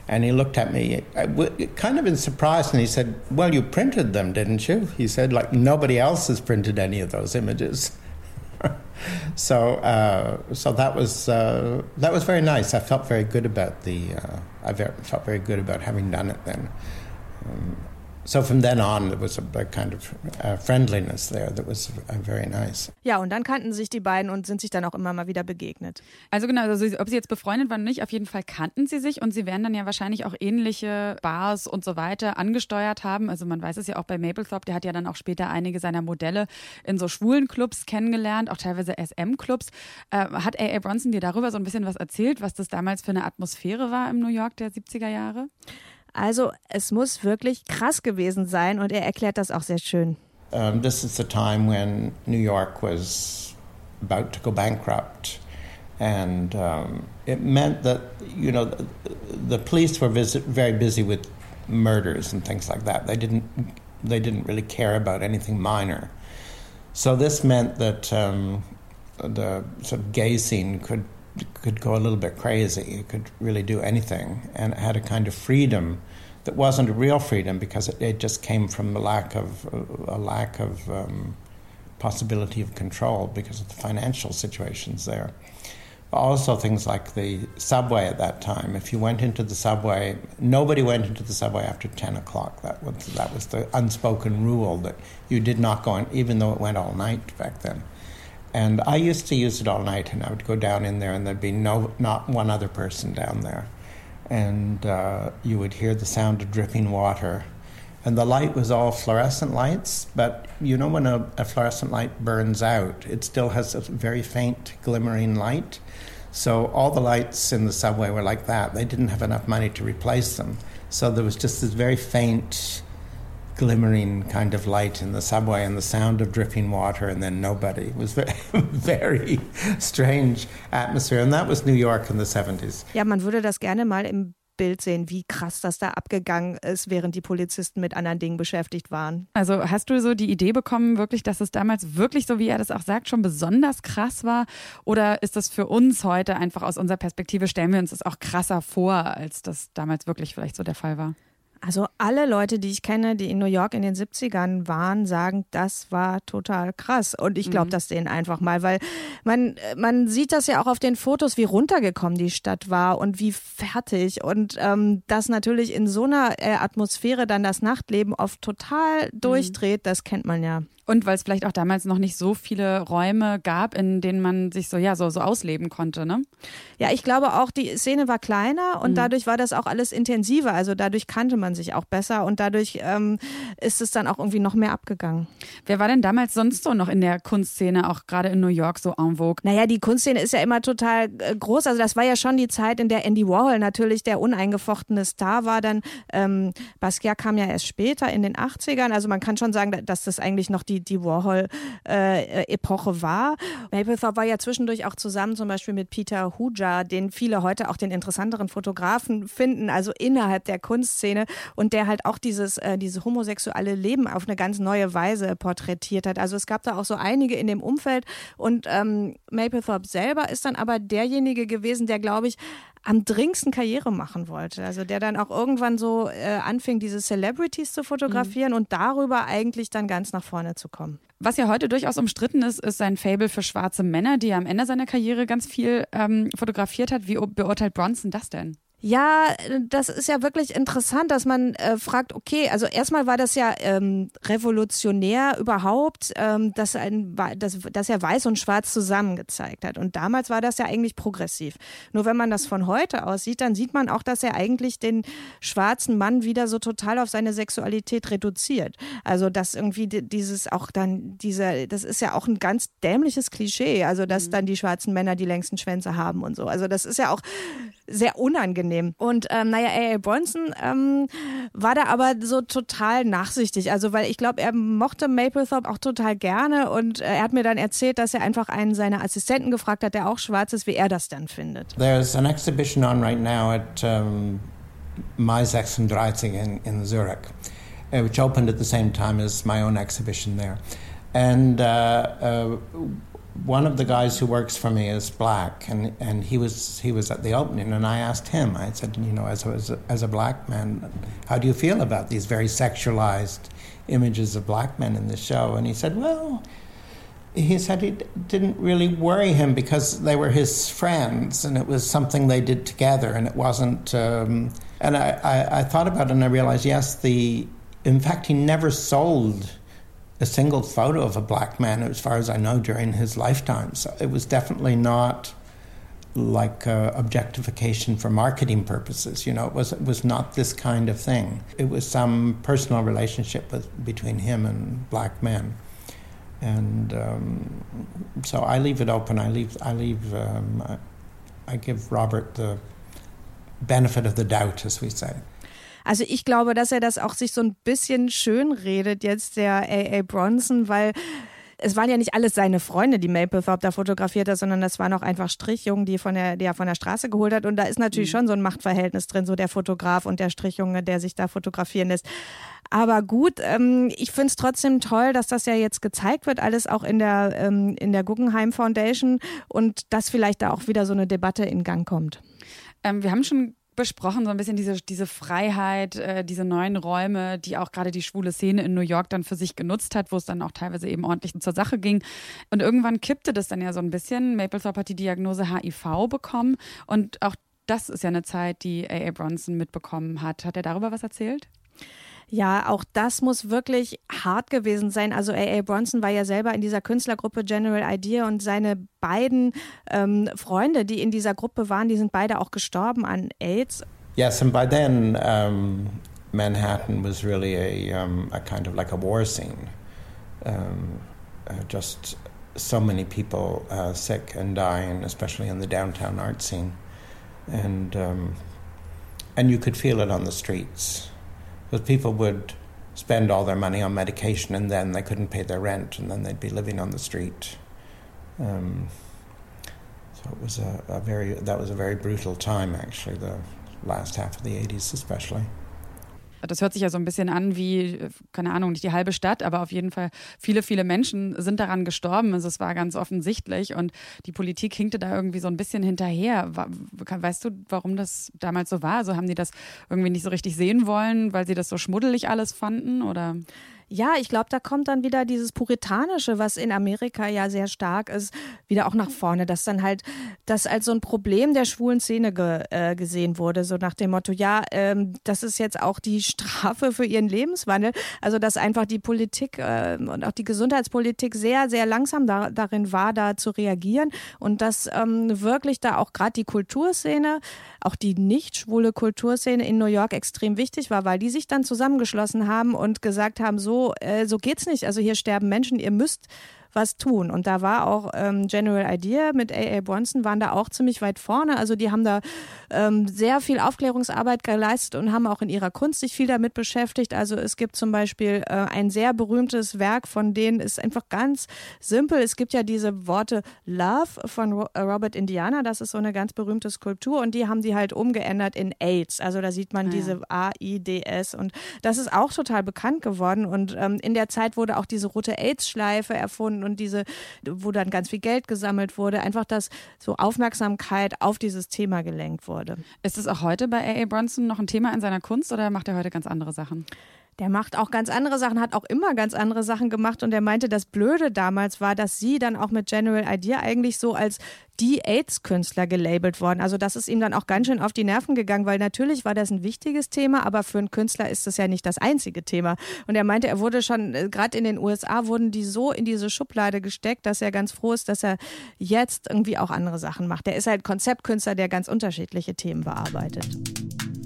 Speaker 7: And he looked at me, uh, kind of in surprise, and he said, Well, you printed them, didn't you? He said, Like nobody else has printed any of those images. *laughs* so, uh, so that was uh, that was very nice. I felt very good about the. Uh, I felt very good about having done it then. Um, so from then on, there was a, a kind of uh, friendliness there that was uh, very nice.
Speaker 3: Ja, und dann kannten sich die beiden und sind sich dann auch immer mal wieder begegnet.
Speaker 2: Also genau, also ob sie jetzt befreundet waren oder nicht, auf jeden Fall kannten sie sich und sie werden dann ja wahrscheinlich auch ähnliche Bars und so weiter angesteuert haben. Also man weiß es ja auch bei Maplethorpe, der hat ja dann auch später einige seiner Modelle in so schwulen Clubs kennengelernt, auch teilweise SM-Clubs. Äh, hat A.A. Bronson dir darüber so ein bisschen was erzählt, was das damals für eine Atmosphäre war im New York der 70er Jahre?
Speaker 3: Also es muss wirklich krass gewesen sein und er erklärt das auch sehr schön.
Speaker 7: Um, this is the time when New York was about to go bankrupt. And um, it meant that, you know, the, the police were visit, very busy with murders and things like that. They didn't, they didn't really care about anything minor. So this meant that um, the sort of gay scene could could go a little bit crazy. It could really do anything, and it had a kind of freedom that wasn't a real freedom because it, it just came from a lack of a lack of um, possibility of control because of the financial situations there. Also, things like the subway at that time. If you went into the subway, nobody went into the subway after ten o'clock. That was that was the unspoken rule that you did not go in, even though it went all night back then. And I used to use it all night, and I would go down in there, and there'd be no, not one other person down there. And uh, you would hear the sound of dripping water. And the light was all fluorescent lights, but you know when a, a fluorescent light burns out, it still has a very faint glimmering light. So all the lights in the subway were like that. They didn't have enough money to replace them. So there was just this very faint glimmering kind of light in the subway and the sound of dripping water and then nobody. It was *laughs* very, very strange atmosphere and that was New York in the 70s.
Speaker 3: Ja, man würde das gerne mal im Bild sehen, wie krass das da abgegangen ist, während die Polizisten mit anderen Dingen beschäftigt waren.
Speaker 2: Also hast du so die Idee bekommen, wirklich, dass es damals wirklich, so wie er das auch sagt, schon besonders krass war? Oder ist das für uns heute einfach aus unserer Perspektive, stellen wir uns das auch krasser vor, als das damals wirklich vielleicht so der Fall war?
Speaker 3: Also alle Leute, die ich kenne, die in New York in den 70ern waren, sagen, das war total krass. Und ich glaube mhm. das denen einfach mal, weil man, man sieht das ja auch auf den Fotos, wie runtergekommen die Stadt war und wie fertig. Und ähm, dass natürlich in so einer äh, Atmosphäre dann das Nachtleben oft total mhm. durchdreht, mhm. das kennt man ja.
Speaker 2: Und weil es vielleicht auch damals noch nicht so viele Räume gab, in denen man sich so, ja, so, so ausleben konnte, ne?
Speaker 3: Ja, ich glaube auch, die Szene war kleiner und mhm. dadurch war das auch alles intensiver. Also dadurch kannte man sich auch besser und dadurch ähm, ist es dann auch irgendwie noch mehr abgegangen.
Speaker 2: Wer war denn damals sonst so noch in der Kunstszene, auch gerade in New York, so en vogue?
Speaker 3: Naja, die Kunstszene ist ja immer total äh, groß. Also das war ja schon die Zeit, in der Andy Warhol natürlich der uneingefochtene Star war. Dann ähm, Basquiat kam ja erst später in den 80ern. Also man kann schon sagen, dass das eigentlich noch die die, Warhol-Epoche äh, war. Mapplethorpe war ja zwischendurch auch zusammen zum Beispiel mit Peter Huja, den viele heute auch den interessanteren Fotografen finden, also innerhalb der Kunstszene und der halt auch dieses, äh, dieses homosexuelle Leben auf eine ganz neue Weise porträtiert hat. Also es gab da auch so einige in dem Umfeld und ähm, Mapplethorpe selber ist dann aber derjenige gewesen, der, glaube ich, am dringendsten Karriere machen wollte. Also der dann auch irgendwann so äh, anfing, diese Celebrities zu fotografieren mhm. und darüber eigentlich dann ganz nach vorne zu kommen.
Speaker 2: Was ja heute durchaus umstritten ist, ist sein Fable für schwarze Männer, die er am Ende seiner Karriere ganz viel ähm, fotografiert hat. Wie beurteilt Bronson das denn?
Speaker 3: Ja, das ist ja wirklich interessant, dass man äh, fragt, okay, also erstmal war das ja ähm, revolutionär überhaupt, ähm, dass, ein, dass, dass er Weiß und Schwarz zusammen gezeigt hat. Und damals war das ja eigentlich progressiv. Nur wenn man das von heute aus sieht, dann sieht man auch, dass er eigentlich den schwarzen Mann wieder so total auf seine Sexualität reduziert. Also dass irgendwie dieses auch dann, dieser, das ist ja auch ein ganz dämliches Klischee, also dass mhm. dann die schwarzen Männer die längsten Schwänze haben und so. Also das ist ja auch sehr unangenehm. Und ähm, naja, A.A. Bronson ähm, war da aber so total nachsichtig. Also weil ich glaube, er mochte Maplethorpe auch total gerne und äh, er hat mir dann erzählt, dass er einfach einen seiner Assistenten gefragt hat, der auch schwarz ist, wie er das dann findet.
Speaker 7: There's an exhibition on right now at um, Mai 36 in, in Zurich, uh, which opened at the same time as my own exhibition there. And uh, uh, one of the guys who works for me is black, and, and he was he was at the opening, and I asked him. I said, you know, as a, as a black man, how do you feel about these very sexualized images of black men in the show? And he said, well, he said it didn't really worry him because they were his friends, and it was something they did together, and it wasn't. Um, and I, I, I thought about it, and I realized, yes, the in fact, he never sold a single photo of a black man, as far as I know, during his lifetime. So it was definitely not like uh, objectification for marketing purposes. You know, it was it was not this kind of thing. It was some personal relationship with, between him and black men, and um, so I leave it open. I leave I leave um, I, I give Robert the benefit of the doubt, as we say.
Speaker 3: Also ich glaube, dass er das auch sich so ein bisschen schön redet jetzt der A.A. Bronson, weil es waren ja nicht alles seine Freunde, die Mapplethorpe da fotografiert hat, sondern das waren auch einfach Strichjungen, die, von der, die er von der Straße geholt hat. Und da ist natürlich mhm. schon so ein Machtverhältnis drin, so der Fotograf und der Strichjunge, der sich da fotografieren lässt. Aber gut, ähm, ich finde es trotzdem toll, dass das ja jetzt gezeigt wird, alles auch in der, ähm, in der Guggenheim Foundation und dass vielleicht da auch wieder so eine Debatte in Gang kommt.
Speaker 2: Ähm, wir haben schon besprochen, so ein bisschen diese, diese Freiheit, äh, diese neuen Räume, die auch gerade die schwule Szene in New York dann für sich genutzt hat, wo es dann auch teilweise eben ordentlich zur Sache ging. Und irgendwann kippte das dann ja so ein bisschen. Mapplethorpe hat die Diagnose HIV bekommen und auch das ist ja eine Zeit, die A.A. Bronson mitbekommen hat. Hat er darüber was erzählt?
Speaker 3: Ja, auch das muss wirklich hart gewesen sein. Also A.A. Bronson war ja selber in dieser Künstlergruppe General Idea und seine beiden ähm, Freunde, die in dieser Gruppe waren, die sind beide auch gestorben an AIDS.
Speaker 7: Yes, and by then um, Manhattan was really a, um, a kind of like a war scene. Um, uh, just so many people uh, sick and dying, especially in the downtown art scene. And, um, and you could feel it on the streets. Because people would spend all their money on medication and then they couldn't pay their rent and then they'd be living on the street. Um, so it was a, a, very that was a very brutal time actually the last half of the 80s especially.
Speaker 2: Das hört sich ja so ein bisschen an wie, keine Ahnung, nicht die halbe Stadt, aber auf jeden Fall viele, viele Menschen sind daran gestorben. Also es war ganz offensichtlich und die Politik hinkte da irgendwie so ein bisschen hinterher. Weißt du, warum das damals so war? Also haben die das irgendwie nicht so richtig sehen wollen, weil sie das so schmuddelig alles fanden oder?
Speaker 3: Ja, ich glaube, da kommt dann wieder dieses Puritanische, was in Amerika ja sehr stark ist, wieder auch nach vorne, dass dann halt das als so ein Problem der schwulen Szene ge, äh, gesehen wurde, so nach dem Motto, ja, ähm, das ist jetzt auch die *laughs* Strafe für ihren Lebenswandel. Also, dass einfach die Politik äh, und auch die Gesundheitspolitik sehr, sehr langsam da, darin war, da zu reagieren und dass ähm, wirklich da auch gerade die Kulturszene, auch die nicht schwule Kulturszene in New York extrem wichtig war, weil die sich dann zusammengeschlossen haben und gesagt haben, so, äh, so geht's nicht. Also hier sterben Menschen, ihr müsst was tun. Und da war auch ähm, General Idea mit A.A. Bronson, waren da auch ziemlich weit vorne. Also die haben da ähm, sehr viel Aufklärungsarbeit geleistet und haben auch in ihrer Kunst sich viel damit beschäftigt. Also es gibt zum Beispiel äh, ein sehr berühmtes Werk von denen, ist einfach ganz simpel. Es gibt ja diese Worte Love von äh, Robert Indiana, das ist so eine ganz berühmte Skulptur und die haben die halt umgeändert in AIDS. Also da sieht man ah, diese A-I-D-S und das ist auch total bekannt geworden und ähm, in der Zeit wurde auch diese rote AIDS-Schleife erfunden Und diese, wo dann ganz viel Geld gesammelt wurde, einfach, dass so Aufmerksamkeit auf dieses Thema gelenkt wurde.
Speaker 2: Ist es auch heute bei A.A. Bronson noch ein Thema in seiner Kunst oder macht er heute ganz andere Sachen?
Speaker 3: Der macht auch ganz andere Sachen, hat auch immer ganz andere Sachen gemacht und er meinte, das Blöde damals war, dass sie dann auch mit General Idea eigentlich so als die AIDS-Künstler gelabelt worden. Also das ist ihm dann auch ganz schön auf die Nerven gegangen, weil natürlich war das ein wichtiges Thema, aber für einen Künstler ist das ja nicht das einzige Thema. Und er meinte, er wurde schon, äh, gerade in den USA wurden die so in diese Schublade gesteckt, dass er ganz froh ist, dass er jetzt irgendwie auch andere Sachen macht. Der ist halt Konzeptkünstler, der ganz unterschiedliche Themen bearbeitet.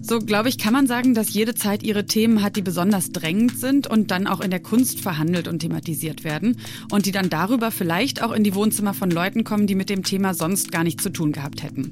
Speaker 2: So, glaube ich, kann man sagen, dass jede Zeit ihre Themen hat, die besonders drängend sind und dann auch in der Kunst verhandelt und thematisiert werden und die dann darüber vielleicht auch in die Wohnzimmer von Leuten kommen, die mit dem Thema sonst gar nichts zu tun gehabt hätten.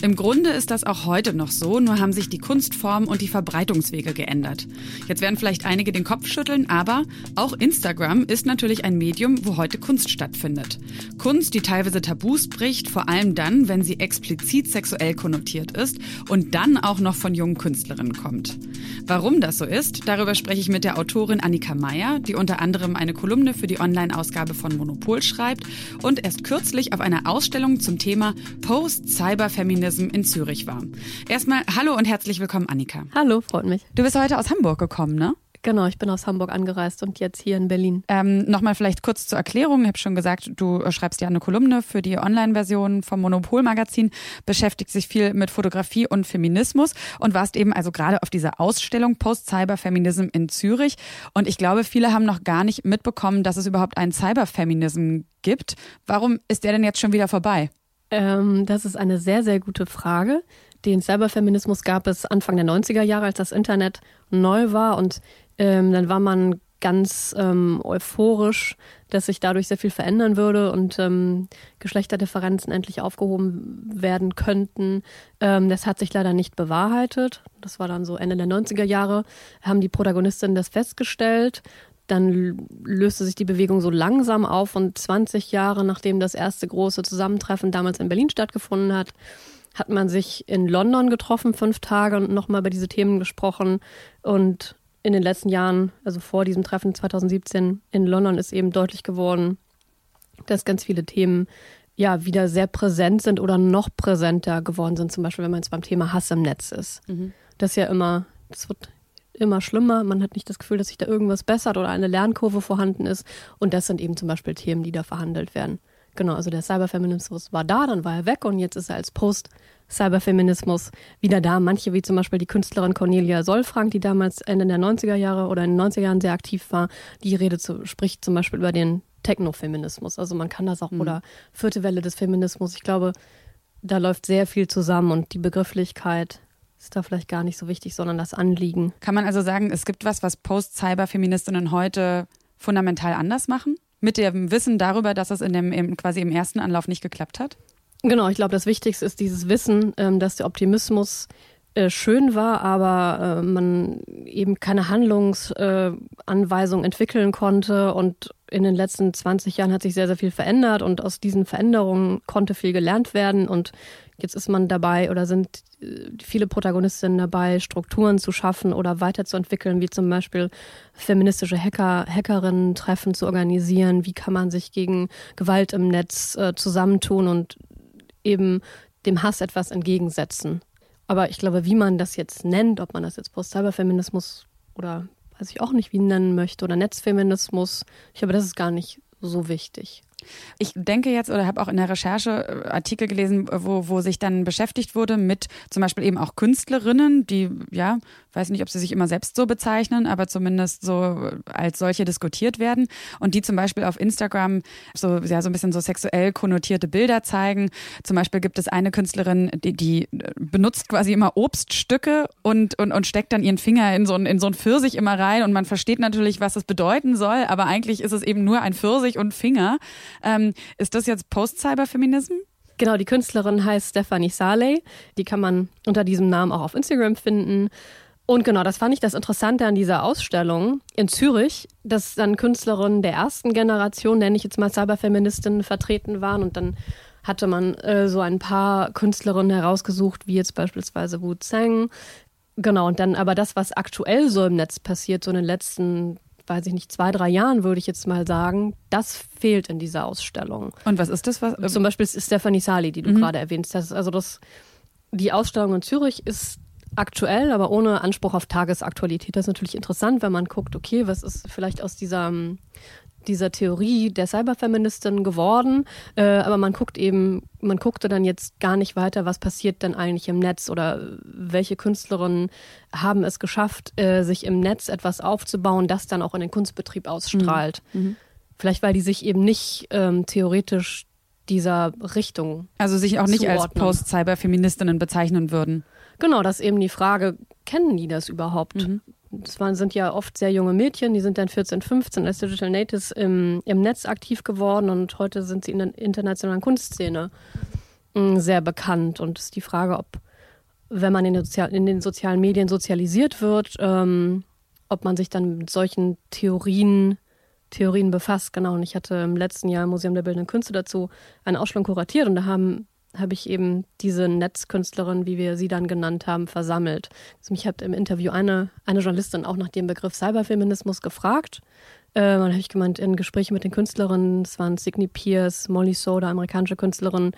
Speaker 2: Im Grunde ist das auch heute noch so, nur haben sich die Kunstformen und die Verbreitungswege geändert. Jetzt werden vielleicht einige den Kopf schütteln, aber auch Instagram ist natürlich ein Medium, wo heute Kunst stattfindet. Kunst, die teilweise Tabus bricht, vor allem dann, wenn sie explizit sexuell konnotiert ist und dann auch noch von jungen Künstlerinnen kommt. Warum das so ist, darüber spreche ich mit der Autorin Annika Meyer, die unter anderem eine Kolumne für die Online-Ausgabe von Monopol schreibt und erst kürzlich auf einer Ausstellung zum Thema Post-Cyber-Feminismus Feminism in Zürich war. Erstmal hallo und herzlich willkommen, Annika.
Speaker 8: Hallo, freut mich.
Speaker 2: Du bist heute aus Hamburg gekommen, ne?
Speaker 8: Genau, ich bin aus Hamburg angereist und jetzt hier in Berlin.
Speaker 2: Ähm, Nochmal vielleicht kurz zur Erklärung. Ich habe schon gesagt, du schreibst ja eine Kolumne für die Online-Version vom Monopol-Magazin, beschäftigst sich viel mit Fotografie und Feminismus und warst eben also gerade auf dieser Ausstellung Post-Cyber-Feminism in Zürich. Und ich glaube, viele haben noch gar nicht mitbekommen, dass es überhaupt einen Cyberfeminism gibt. Warum ist der denn jetzt schon wieder vorbei?
Speaker 8: Ähm, das ist eine sehr, sehr gute Frage. Den Cyberfeminismus gab es Anfang der 90er Jahre, als das Internet neu war und ähm, dann war man ganz ähm, euphorisch, dass sich dadurch sehr viel verändern würde und ähm, Geschlechterdifferenzen endlich aufgehoben werden könnten. Ähm, das hat sich leider nicht bewahrheitet. Das war dann so Ende der 90er Jahre, haben die Protagonistinnen das festgestellt. Dann löste sich die Bewegung so langsam auf und 20 Jahre nachdem das erste große Zusammentreffen damals in Berlin stattgefunden hat, hat man sich in London getroffen, fünf Tage und nochmal über diese Themen gesprochen. Und in den letzten Jahren, also vor diesem Treffen 2017 in London, ist eben deutlich geworden, dass ganz viele Themen ja wieder sehr präsent sind oder noch präsenter geworden sind. Zum Beispiel, wenn man jetzt beim Thema Hass im Netz ist. Mhm. Das ist ja immer, das wird immer schlimmer. Man hat nicht das Gefühl, dass sich da irgendwas bessert oder eine Lernkurve vorhanden ist. Und das sind eben zum Beispiel Themen, die da verhandelt werden. Genau, also der Cyberfeminismus war da, dann war er weg und jetzt ist er als Post-Cyberfeminismus wieder da. Manche, wie zum Beispiel die Künstlerin Cornelia Solfrank, die damals Ende der 90er Jahre oder in den 90er Jahren sehr aktiv war, die Rede zu, spricht zum Beispiel über den Technofeminismus. Also man kann das auch, mhm. oder vierte Welle des Feminismus. Ich glaube, da läuft sehr viel zusammen und die Begrifflichkeit ist da vielleicht gar nicht so wichtig, sondern das Anliegen.
Speaker 2: Kann man also sagen, es gibt was, was Post-Cyber-Feministinnen heute fundamental anders machen? Mit dem Wissen darüber, dass es in dem im, quasi im ersten Anlauf nicht geklappt hat?
Speaker 8: Genau, ich glaube, das Wichtigste ist dieses Wissen, ähm, dass der Optimismus äh, schön war, aber äh, man eben keine Handlungsanweisung entwickeln konnte und in den letzten 20 Jahren hat sich sehr, sehr viel verändert und aus diesen Veränderungen konnte viel gelernt werden und jetzt ist man dabei oder sind äh, viele Protagonistinnen dabei, Strukturen zu schaffen oder weiterzuentwickeln, wie zum Beispiel feministische Hacker, Hackerinnen-Treffen zu organisieren. Wie kann man sich gegen Gewalt im Netz äh, zusammentun und eben dem Hass etwas entgegensetzen. Aber ich glaube, wie man das jetzt nennt, ob man das jetzt Post-Cyber-Feminismus oder weiß ich auch nicht, wie nennen möchte, oder Netzfeminismus, ich glaube, das ist gar nicht so wichtig.
Speaker 2: Ich denke jetzt oder habe auch in der Recherche äh, Artikel gelesen, wo, wo sich dann beschäftigt wurde mit zum Beispiel eben auch Künstlerinnen, die, ja, weiß nicht, ob sie sich immer selbst so bezeichnen, aber zumindest so als solche diskutiert werden und die zum Beispiel auf Instagram so, ja, so ein bisschen so sexuell konnotierte Bilder zeigen. Zum Beispiel gibt es eine Künstlerin, die, die benutzt quasi immer Obststücke und, und, und steckt dann ihren Finger in so, ein, in so ein Pfirsich immer rein und man versteht natürlich, was es bedeuten soll, aber eigentlich ist es eben nur ein Pfirsich und Finger. Ähm, ist das jetzt Post-Cyberfeminism?
Speaker 8: Genau, die Künstlerin heißt Stephanie Saleh. Die kann man unter diesem Namen auch auf Instagram finden. Und genau, das fand ich das Interessante an dieser Ausstellung in Zürich, dass dann Künstlerinnen der ersten Generation, nenne ich jetzt mal Cyberfeministinnen, vertreten waren. Und dann hatte man äh, so ein paar Künstlerinnen herausgesucht, wie jetzt beispielsweise Wu Zhang. Genau, und dann aber das, was aktuell so im Netz passiert, so in den letzten weiß ich nicht, zwei, drei Jahren, würde ich jetzt mal sagen, das fehlt in dieser Ausstellung.
Speaker 2: Und was ist das? Was,
Speaker 8: ähm Zum Beispiel ist Stephanie Sali, die du mhm. gerade erwähnst hast. Also das, die Ausstellung in Zürich ist aktuell, aber ohne Anspruch auf Tagesaktualität. Das ist natürlich interessant, wenn man guckt, okay, was ist vielleicht aus dieser dieser Theorie der Cyberfeministin geworden, äh, aber man guckt eben, man guckte dann jetzt gar nicht weiter, was passiert denn eigentlich im Netz oder welche Künstlerinnen haben es geschafft, äh, sich im Netz etwas aufzubauen, das dann auch in den Kunstbetrieb ausstrahlt. Mhm. mhm. Vielleicht, weil die sich eben nicht ähm, theoretisch dieser Richtung.
Speaker 2: Also sich auch nicht zuordnen. als Post-Cyberfeministinnen bezeichnen würden.
Speaker 8: Genau, das ist eben die Frage, kennen die das überhaupt? Mhm das waren, sind ja oft sehr junge Mädchen, die sind dann 14, 15 als Digital Natives im, im Netz aktiv geworden und heute sind sie in der internationalen Kunstszene mm, sehr bekannt. Und es ist die Frage, ob, wenn man in den, Sozial in den sozialen Medien sozialisiert wird, ähm, ob man sich dann mit solchen Theorien, Theorien befasst. Genau, und ich hatte im letzten Jahr im Museum der Bildenden Künste dazu eine Ausstellung kuratiert und da haben habe ich eben diese Netzkünstlerin, wie wir sie dann genannt haben, versammelt. Also mich hat im Interview eine, eine Journalistin auch nach dem Begriff Cyberfeminismus gefragt. Äh, dann habe ich gemeint, in Gesprächen mit den Künstlerinnen, es waren Signy Pierce, Molly Soda, amerikanische Künstlerin,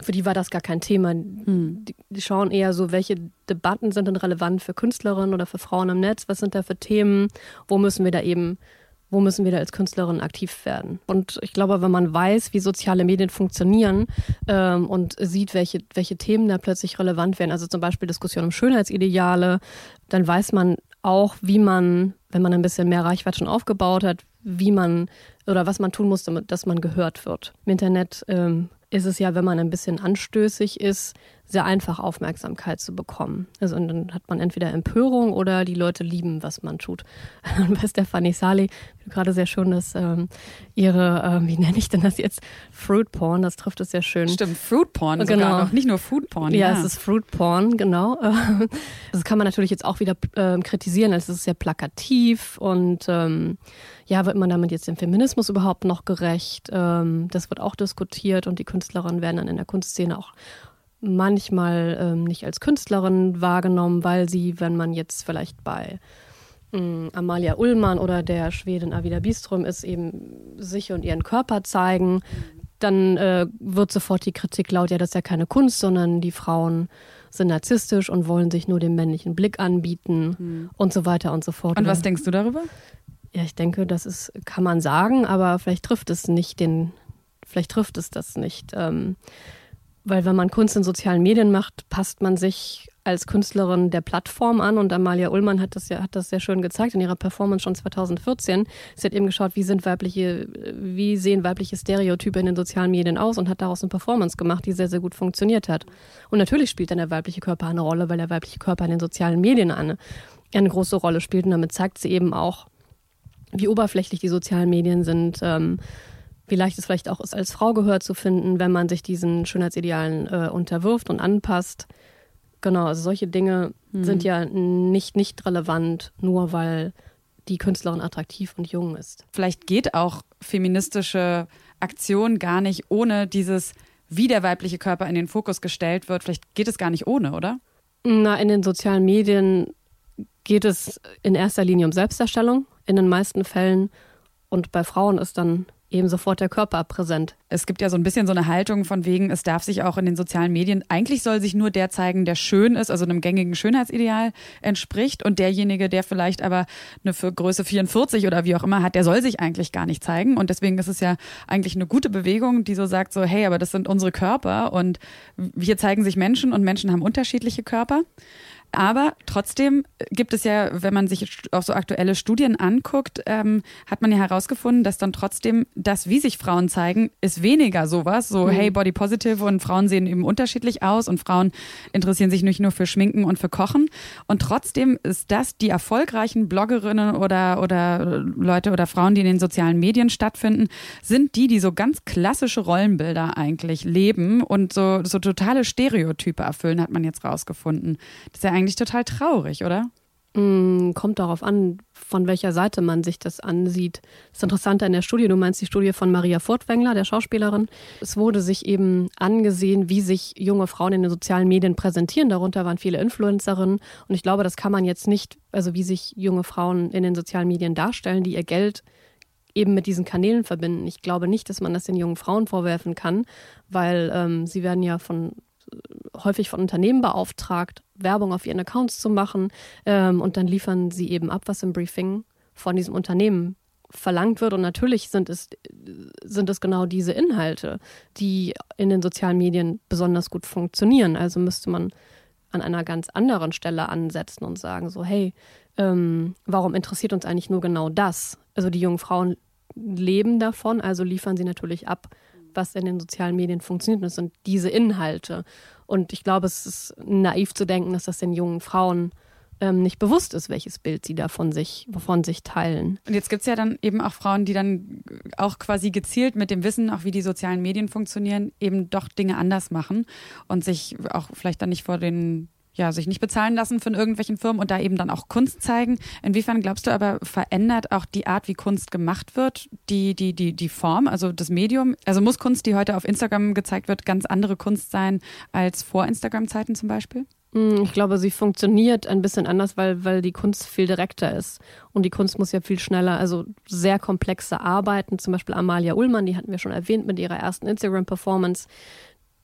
Speaker 8: für die war das gar kein Thema. Hm. Die, die, schauen eher so, welche Debatten sind denn relevant für Künstlerinnen oder für Frauen im Netz, was sind da für Themen, wo müssen wir da eben, wo müssen wir da als Künstlerin aktiv werden. Und ich glaube, wenn man weiß, wie soziale Medien funktionieren ähm, und sieht, welche, welche Themen da plötzlich relevant werden, also zum Beispiel Diskussion um Schönheitsideale, dann weiß man auch, wie man, wenn man ein bisschen mehr Reichweite schon aufgebaut hat, wie man oder was man tun muss, damit dass man gehört wird. Im Internet ähm, ist es ja, wenn man ein bisschen anstößig ist, sehr einfach Aufmerksamkeit zu bekommen. Also und dann hat man entweder Empörung oder die Leute lieben, was man tut. *laughs* Und bei Stephanie Sali, gerade sehr schön das, ähm, ihre, ähm, wie nenne ich denn das jetzt? Fruit Porn, das trifft es sehr schön.
Speaker 2: Stimmt, Fruit Porn genau. sogar noch, nicht nur Food Porn.
Speaker 8: Ja, ja, es ist Fruit Porn, genau. *laughs* Das kann man natürlich jetzt auch wieder äh, kritisieren, es ist sehr plakativ und ähm, ja, wird man damit jetzt dem Feminismus überhaupt noch gerecht? Ähm, das wird auch diskutiert und die Künstlerinnen werden dann in der Kunstszene auch manchmal ähm, nicht als Künstlerin wahrgenommen, weil sie, wenn man jetzt vielleicht bei ähm, Amalia Ullmann oder der Schwedin Avida Bistrom ist, eben sich und ihren Körper zeigen, dann äh, wird sofort die Kritik laut, ja, das ist ja keine Kunst, sondern die Frauen sind narzisstisch und wollen sich nur den männlichen Blick anbieten mhm. und so weiter und so fort.
Speaker 2: Und was denkst du darüber?
Speaker 8: Ja, ich denke, das ist, kann man sagen, aber vielleicht trifft es nicht den, vielleicht trifft es das nicht. Ähm, weil wenn man Kunst in sozialen Medien macht, passt man sich als Künstlerin der Plattform an und Amalia Ullmann hat das ja hat das sehr schön gezeigt in ihrer Performance schon 2014. Sie hat eben geschaut, wie sind weibliche, wie sehen weibliche Stereotype in den sozialen Medien aus und hat daraus eine Performance gemacht, die sehr sehr gut funktioniert hat. Und natürlich spielt dann der weibliche Körper eine Rolle, weil der weibliche Körper in den sozialen Medien eine, eine große Rolle spielt und damit zeigt sie eben auch, wie oberflächlich die sozialen Medien sind. Ähm, wie leicht es vielleicht auch ist, als Frau gehört zu finden, wenn man sich diesen Schönheitsidealen äh, unterwirft und anpasst. Genau, also solche Dinge mhm. sind ja nicht, nicht relevant, nur weil die Künstlerin attraktiv und jung ist.
Speaker 2: Vielleicht geht auch feministische Aktion gar nicht ohne dieses, wie der weibliche Körper in den Fokus gestellt wird. Vielleicht geht es gar nicht ohne, oder?
Speaker 8: Na, in den sozialen Medien geht es in erster Linie um Selbstdarstellung, in den meisten Fällen. Und bei Frauen ist dann eben sofort der Körper präsent.
Speaker 2: Es gibt ja so ein bisschen so eine Haltung von wegen, es darf sich auch in den sozialen Medien, eigentlich soll sich nur der zeigen, der schön ist, also einem gängigen Schönheitsideal entspricht und derjenige, der vielleicht aber eine Größe 44 oder wie auch immer hat, der soll sich eigentlich gar nicht zeigen und deswegen ist es ja eigentlich eine gute Bewegung, die so sagt so, hey, aber das sind unsere Körper und hier zeigen sich Menschen und Menschen haben unterschiedliche Körper. Aber trotzdem gibt es ja, wenn man sich auch so aktuelle Studien anguckt, ähm, hat man ja herausgefunden, dass dann trotzdem das, wie sich Frauen zeigen, ist weniger sowas. So, mhm. hey, Body Positive und Frauen sehen eben unterschiedlich aus und Frauen interessieren sich nicht nur für Schminken und für Kochen. Und trotzdem ist das die erfolgreichen Bloggerinnen oder, oder Leute oder Frauen, die in den sozialen Medien stattfinden, sind die, die so ganz klassische Rollenbilder eigentlich leben und so, so totale Stereotype erfüllen, hat man jetzt rausgefunden. Das ist ja eigentlich total traurig, oder?
Speaker 8: Mm, kommt darauf an, von welcher Seite man sich das ansieht. Das Interessante an der Studie, du meinst die Studie von Maria Furtwängler, der Schauspielerin. Es wurde sich eben angesehen, wie sich junge Frauen in den sozialen Medien präsentieren. Darunter waren viele Influencerinnen. Und ich glaube, das kann man jetzt nicht, also wie sich junge Frauen in den sozialen Medien darstellen, die ihr Geld eben mit diesen Kanälen verbinden. Ich glaube nicht, dass man das den jungen Frauen vorwerfen kann, weil ähm, sie werden ja von häufig von Unternehmen beauftragt, Werbung auf ihren Accounts zu machen. Ähm, und dann liefern sie eben ab, was im Briefing von diesem Unternehmen verlangt wird. Und natürlich sind es, sind es genau diese Inhalte, die in den sozialen Medien besonders gut funktionieren. Also müsste man an einer ganz anderen Stelle ansetzen und sagen, so, hey, ähm, warum interessiert uns eigentlich nur genau das? Also die jungen Frauen leben davon, also liefern sie natürlich ab, was in den sozialen Medien funktioniert. Und das sind diese Inhalte. Und ich glaube, es ist naiv zu denken, dass das den jungen Frauen ähm, nicht bewusst ist, welches Bild sie da von sich, von sich teilen.
Speaker 2: Und jetzt gibt es ja dann eben auch Frauen, die dann auch quasi gezielt mit dem Wissen, auch wie die sozialen Medien funktionieren, eben doch Dinge anders machen und sich auch vielleicht dann nicht vor den ja, sich nicht bezahlen lassen von irgendwelchen Firmen und da eben dann auch Kunst zeigen. Inwiefern glaubst du aber, verändert auch die Art, wie Kunst gemacht wird, die, die, die, die Form, also das Medium? Also muss Kunst, die heute auf Instagram gezeigt wird, ganz andere Kunst sein als vor Instagram-Zeiten zum Beispiel?
Speaker 8: Hm, ich glaube, sie funktioniert ein bisschen anders, weil, weil die Kunst viel direkter ist. Und die Kunst muss ja viel schneller, also sehr komplexe Arbeiten, zum Beispiel Amalia Ullmann, die hatten wir schon erwähnt mit ihrer ersten Instagram-Performance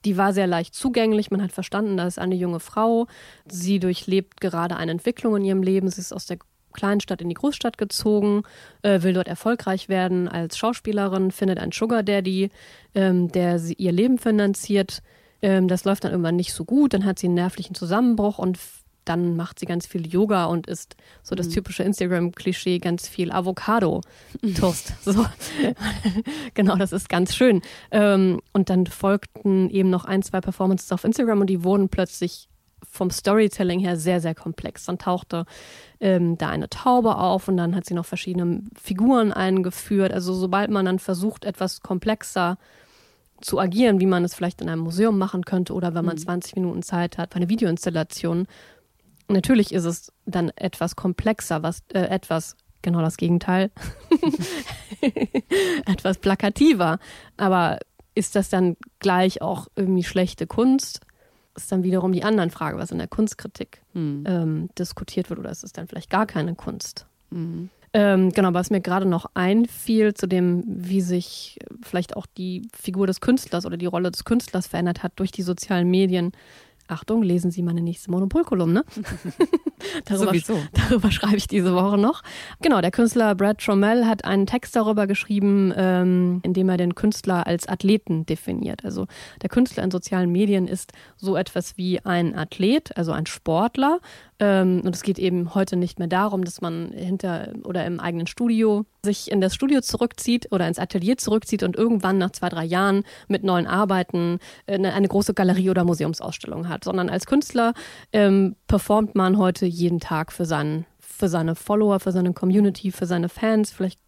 Speaker 8: die war sehr leicht zugänglich. Man hat verstanden, da ist eine junge Frau. Sie durchlebt gerade eine Entwicklung in ihrem Leben. Sie ist aus der Kleinstadt in die Großstadt gezogen, äh, will dort erfolgreich werden als Schauspielerin, findet einen Sugar Daddy, ähm, der sie ihr Leben finanziert. Ähm, das läuft dann irgendwann nicht so gut. Dann hat sie einen nervlichen Zusammenbruch und dann macht sie ganz viel Yoga und isst so das mhm. typische Instagram-Klischee ganz viel Avocado-Toast. *laughs* So. genau, das ist ganz schön. Ähm, und dann folgten eben noch ein, zwei Performances auf Instagram und die wurden plötzlich vom Storytelling her sehr, sehr komplex. Dann tauchte ähm, da eine Taube auf und dann hat sie noch verschiedene Figuren eingeführt. Also sobald man dann versucht, etwas komplexer zu agieren, wie man es vielleicht in einem Museum machen könnte oder wenn man mhm. 20 Minuten Zeit hat für eine Videoinstallation, natürlich ist es dann etwas komplexer, was äh, etwas genau das Gegenteil, *laughs* etwas plakativer. Aber ist das dann gleich auch irgendwie schlechte Kunst? ist dann wiederum die andere Frage, was in der Kunstkritik mhm. ähm, diskutiert wird, oder ist es dann vielleicht gar keine Kunst? Mhm. Ähm, genau, was mir gerade noch einfiel zu dem, wie sich vielleicht auch die Figur des Künstlers oder die Rolle des Künstlers verändert hat durch die sozialen Medien, Achtung, lesen Sie meine nächste Monopolkolumne. *laughs* darüber, darüber schreibe ich diese Woche noch. Genau, der Künstler Brad Trommel hat einen Text darüber geschrieben, ähm, in dem er den Künstler als Athleten definiert. Also der Künstler in sozialen Medien ist so etwas wie ein Athlet, also ein Sportler, ähm, und es geht eben heute nicht mehr darum, dass man hinter oder im eigenen Studio sich in das Studio zurückzieht oder ins Atelier zurückzieht und irgendwann nach zwei, drei Jahren mit neuen Arbeiten eine, äh, eine große Galerie oder Museumsausstellung hat, sondern als Künstler ähm, performt man heute jeden Tag für seinen für seine Follower, für seine Community, für seine Fans. Vielleicht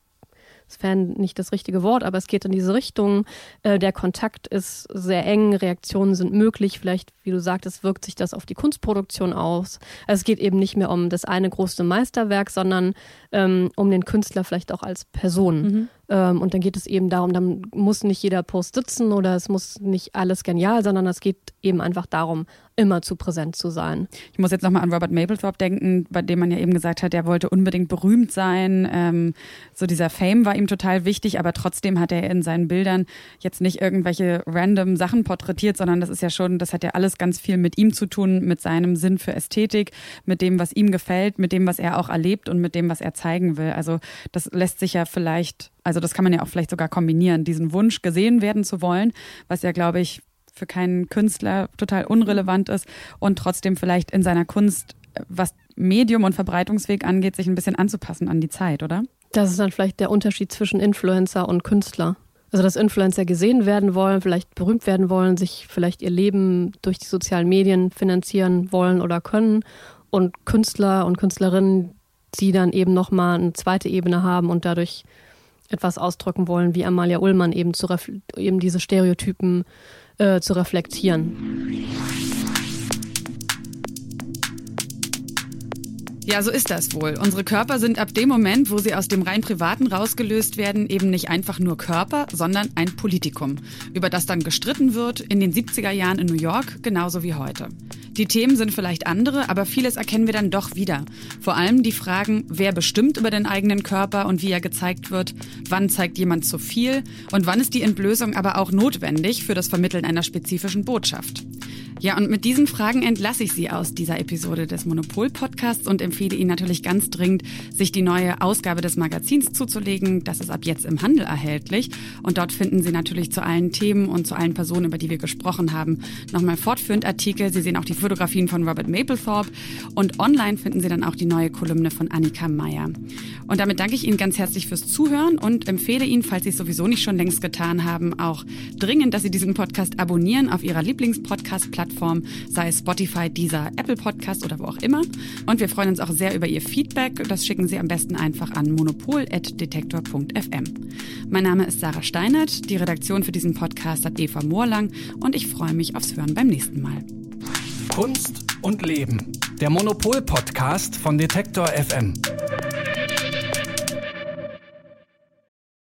Speaker 8: ist Fan nicht das richtige Wort, aber es geht in diese Richtung. Äh, der Kontakt ist sehr eng, Reaktionen sind möglich. Vielleicht, wie du sagtest, wirkt sich das auf die Kunstproduktion aus. Also es geht eben nicht mehr um das eine große Meisterwerk, sondern ähm, um den Künstler vielleicht auch als Person. Mhm. Ähm, und dann geht es eben darum, dann muss nicht jeder Post sitzen oder es muss nicht alles genial, sondern es geht eben einfach darum, immer zu präsent zu sein.
Speaker 2: Ich muss jetzt nochmal an Robert Mapplethorpe denken, bei dem man ja eben gesagt hat, er wollte unbedingt berühmt sein. Ähm, so dieser Fame war ihm total wichtig, aber trotzdem hat er in seinen Bildern jetzt nicht irgendwelche random Sachen porträtiert, sondern das ist ja schon, das hat ja alles ganz viel mit ihm zu tun, mit seinem Sinn für Ästhetik, mit dem, was ihm gefällt, mit dem, was er auch erlebt und mit dem, was er zeigen will. Also das lässt sich ja vielleicht also das kann man ja auch vielleicht sogar kombinieren, diesen Wunsch gesehen werden zu wollen, was ja, glaube ich, für keinen Künstler total unrelevant ist und trotzdem vielleicht in seiner Kunst, was Medium und Verbreitungsweg angeht, sich ein bisschen anzupassen an die Zeit, oder?
Speaker 8: Das ist dann vielleicht der Unterschied zwischen Influencer und Künstler. Also dass Influencer gesehen werden wollen, vielleicht berühmt werden wollen, sich vielleicht ihr Leben durch die sozialen Medien finanzieren wollen oder können und Künstler und Künstlerinnen, die dann eben nochmal eine zweite Ebene haben und dadurch etwas ausdrücken wollen, wie Amalia Ullmann eben, zu eben diese Stereotypen äh, zu reflektieren.
Speaker 2: Ja, so ist das wohl. Unsere Körper sind ab dem Moment, wo sie aus dem rein privaten rausgelöst werden, eben nicht einfach nur Körper, sondern ein Politikum, über das dann gestritten wird, in den 70er Jahren in New York genauso wie heute. Die Themen sind vielleicht andere, aber vieles erkennen wir dann doch wieder. Vor allem die Fragen, wer bestimmt über den eigenen Körper und wie er gezeigt wird, wann zeigt jemand zu viel und wann ist die Entblößung aber auch notwendig für das Vermitteln einer spezifischen Botschaft. Ja, und mit diesen Fragen entlasse ich Sie aus dieser Episode des Monopol-Podcasts und empfehle Ihnen natürlich ganz dringend, sich die neue Ausgabe des Magazins zuzulegen. Das ist ab jetzt im Handel erhältlich. Und dort finden Sie natürlich zu allen Themen und zu allen Personen, über die wir gesprochen haben, nochmal fortführend Artikel. Sie sehen auch die Fotografien von Robert Mapplethorpe. Und online finden Sie dann auch die neue Kolumne von Annika Meyer. Und damit danke ich Ihnen ganz herzlich fürs Zuhören und empfehle Ihnen, falls Sie es sowieso nicht schon längst getan haben, auch dringend, dass Sie diesen Podcast abonnieren auf Ihrer Lieblingspodcast-Plattform Plattform, sei es Spotify, dieser Apple Podcast oder wo auch immer. Und wir freuen uns auch sehr über Ihr Feedback. Das schicken Sie am besten einfach an monopol.detektor.fm. Mein Name ist Sarah Steinert. Die Redaktion für diesen Podcast hat Eva Moorlang und ich freue mich aufs Hören beim nächsten Mal.
Speaker 1: Kunst und Leben. Der Monopol-Podcast von Detektor FM.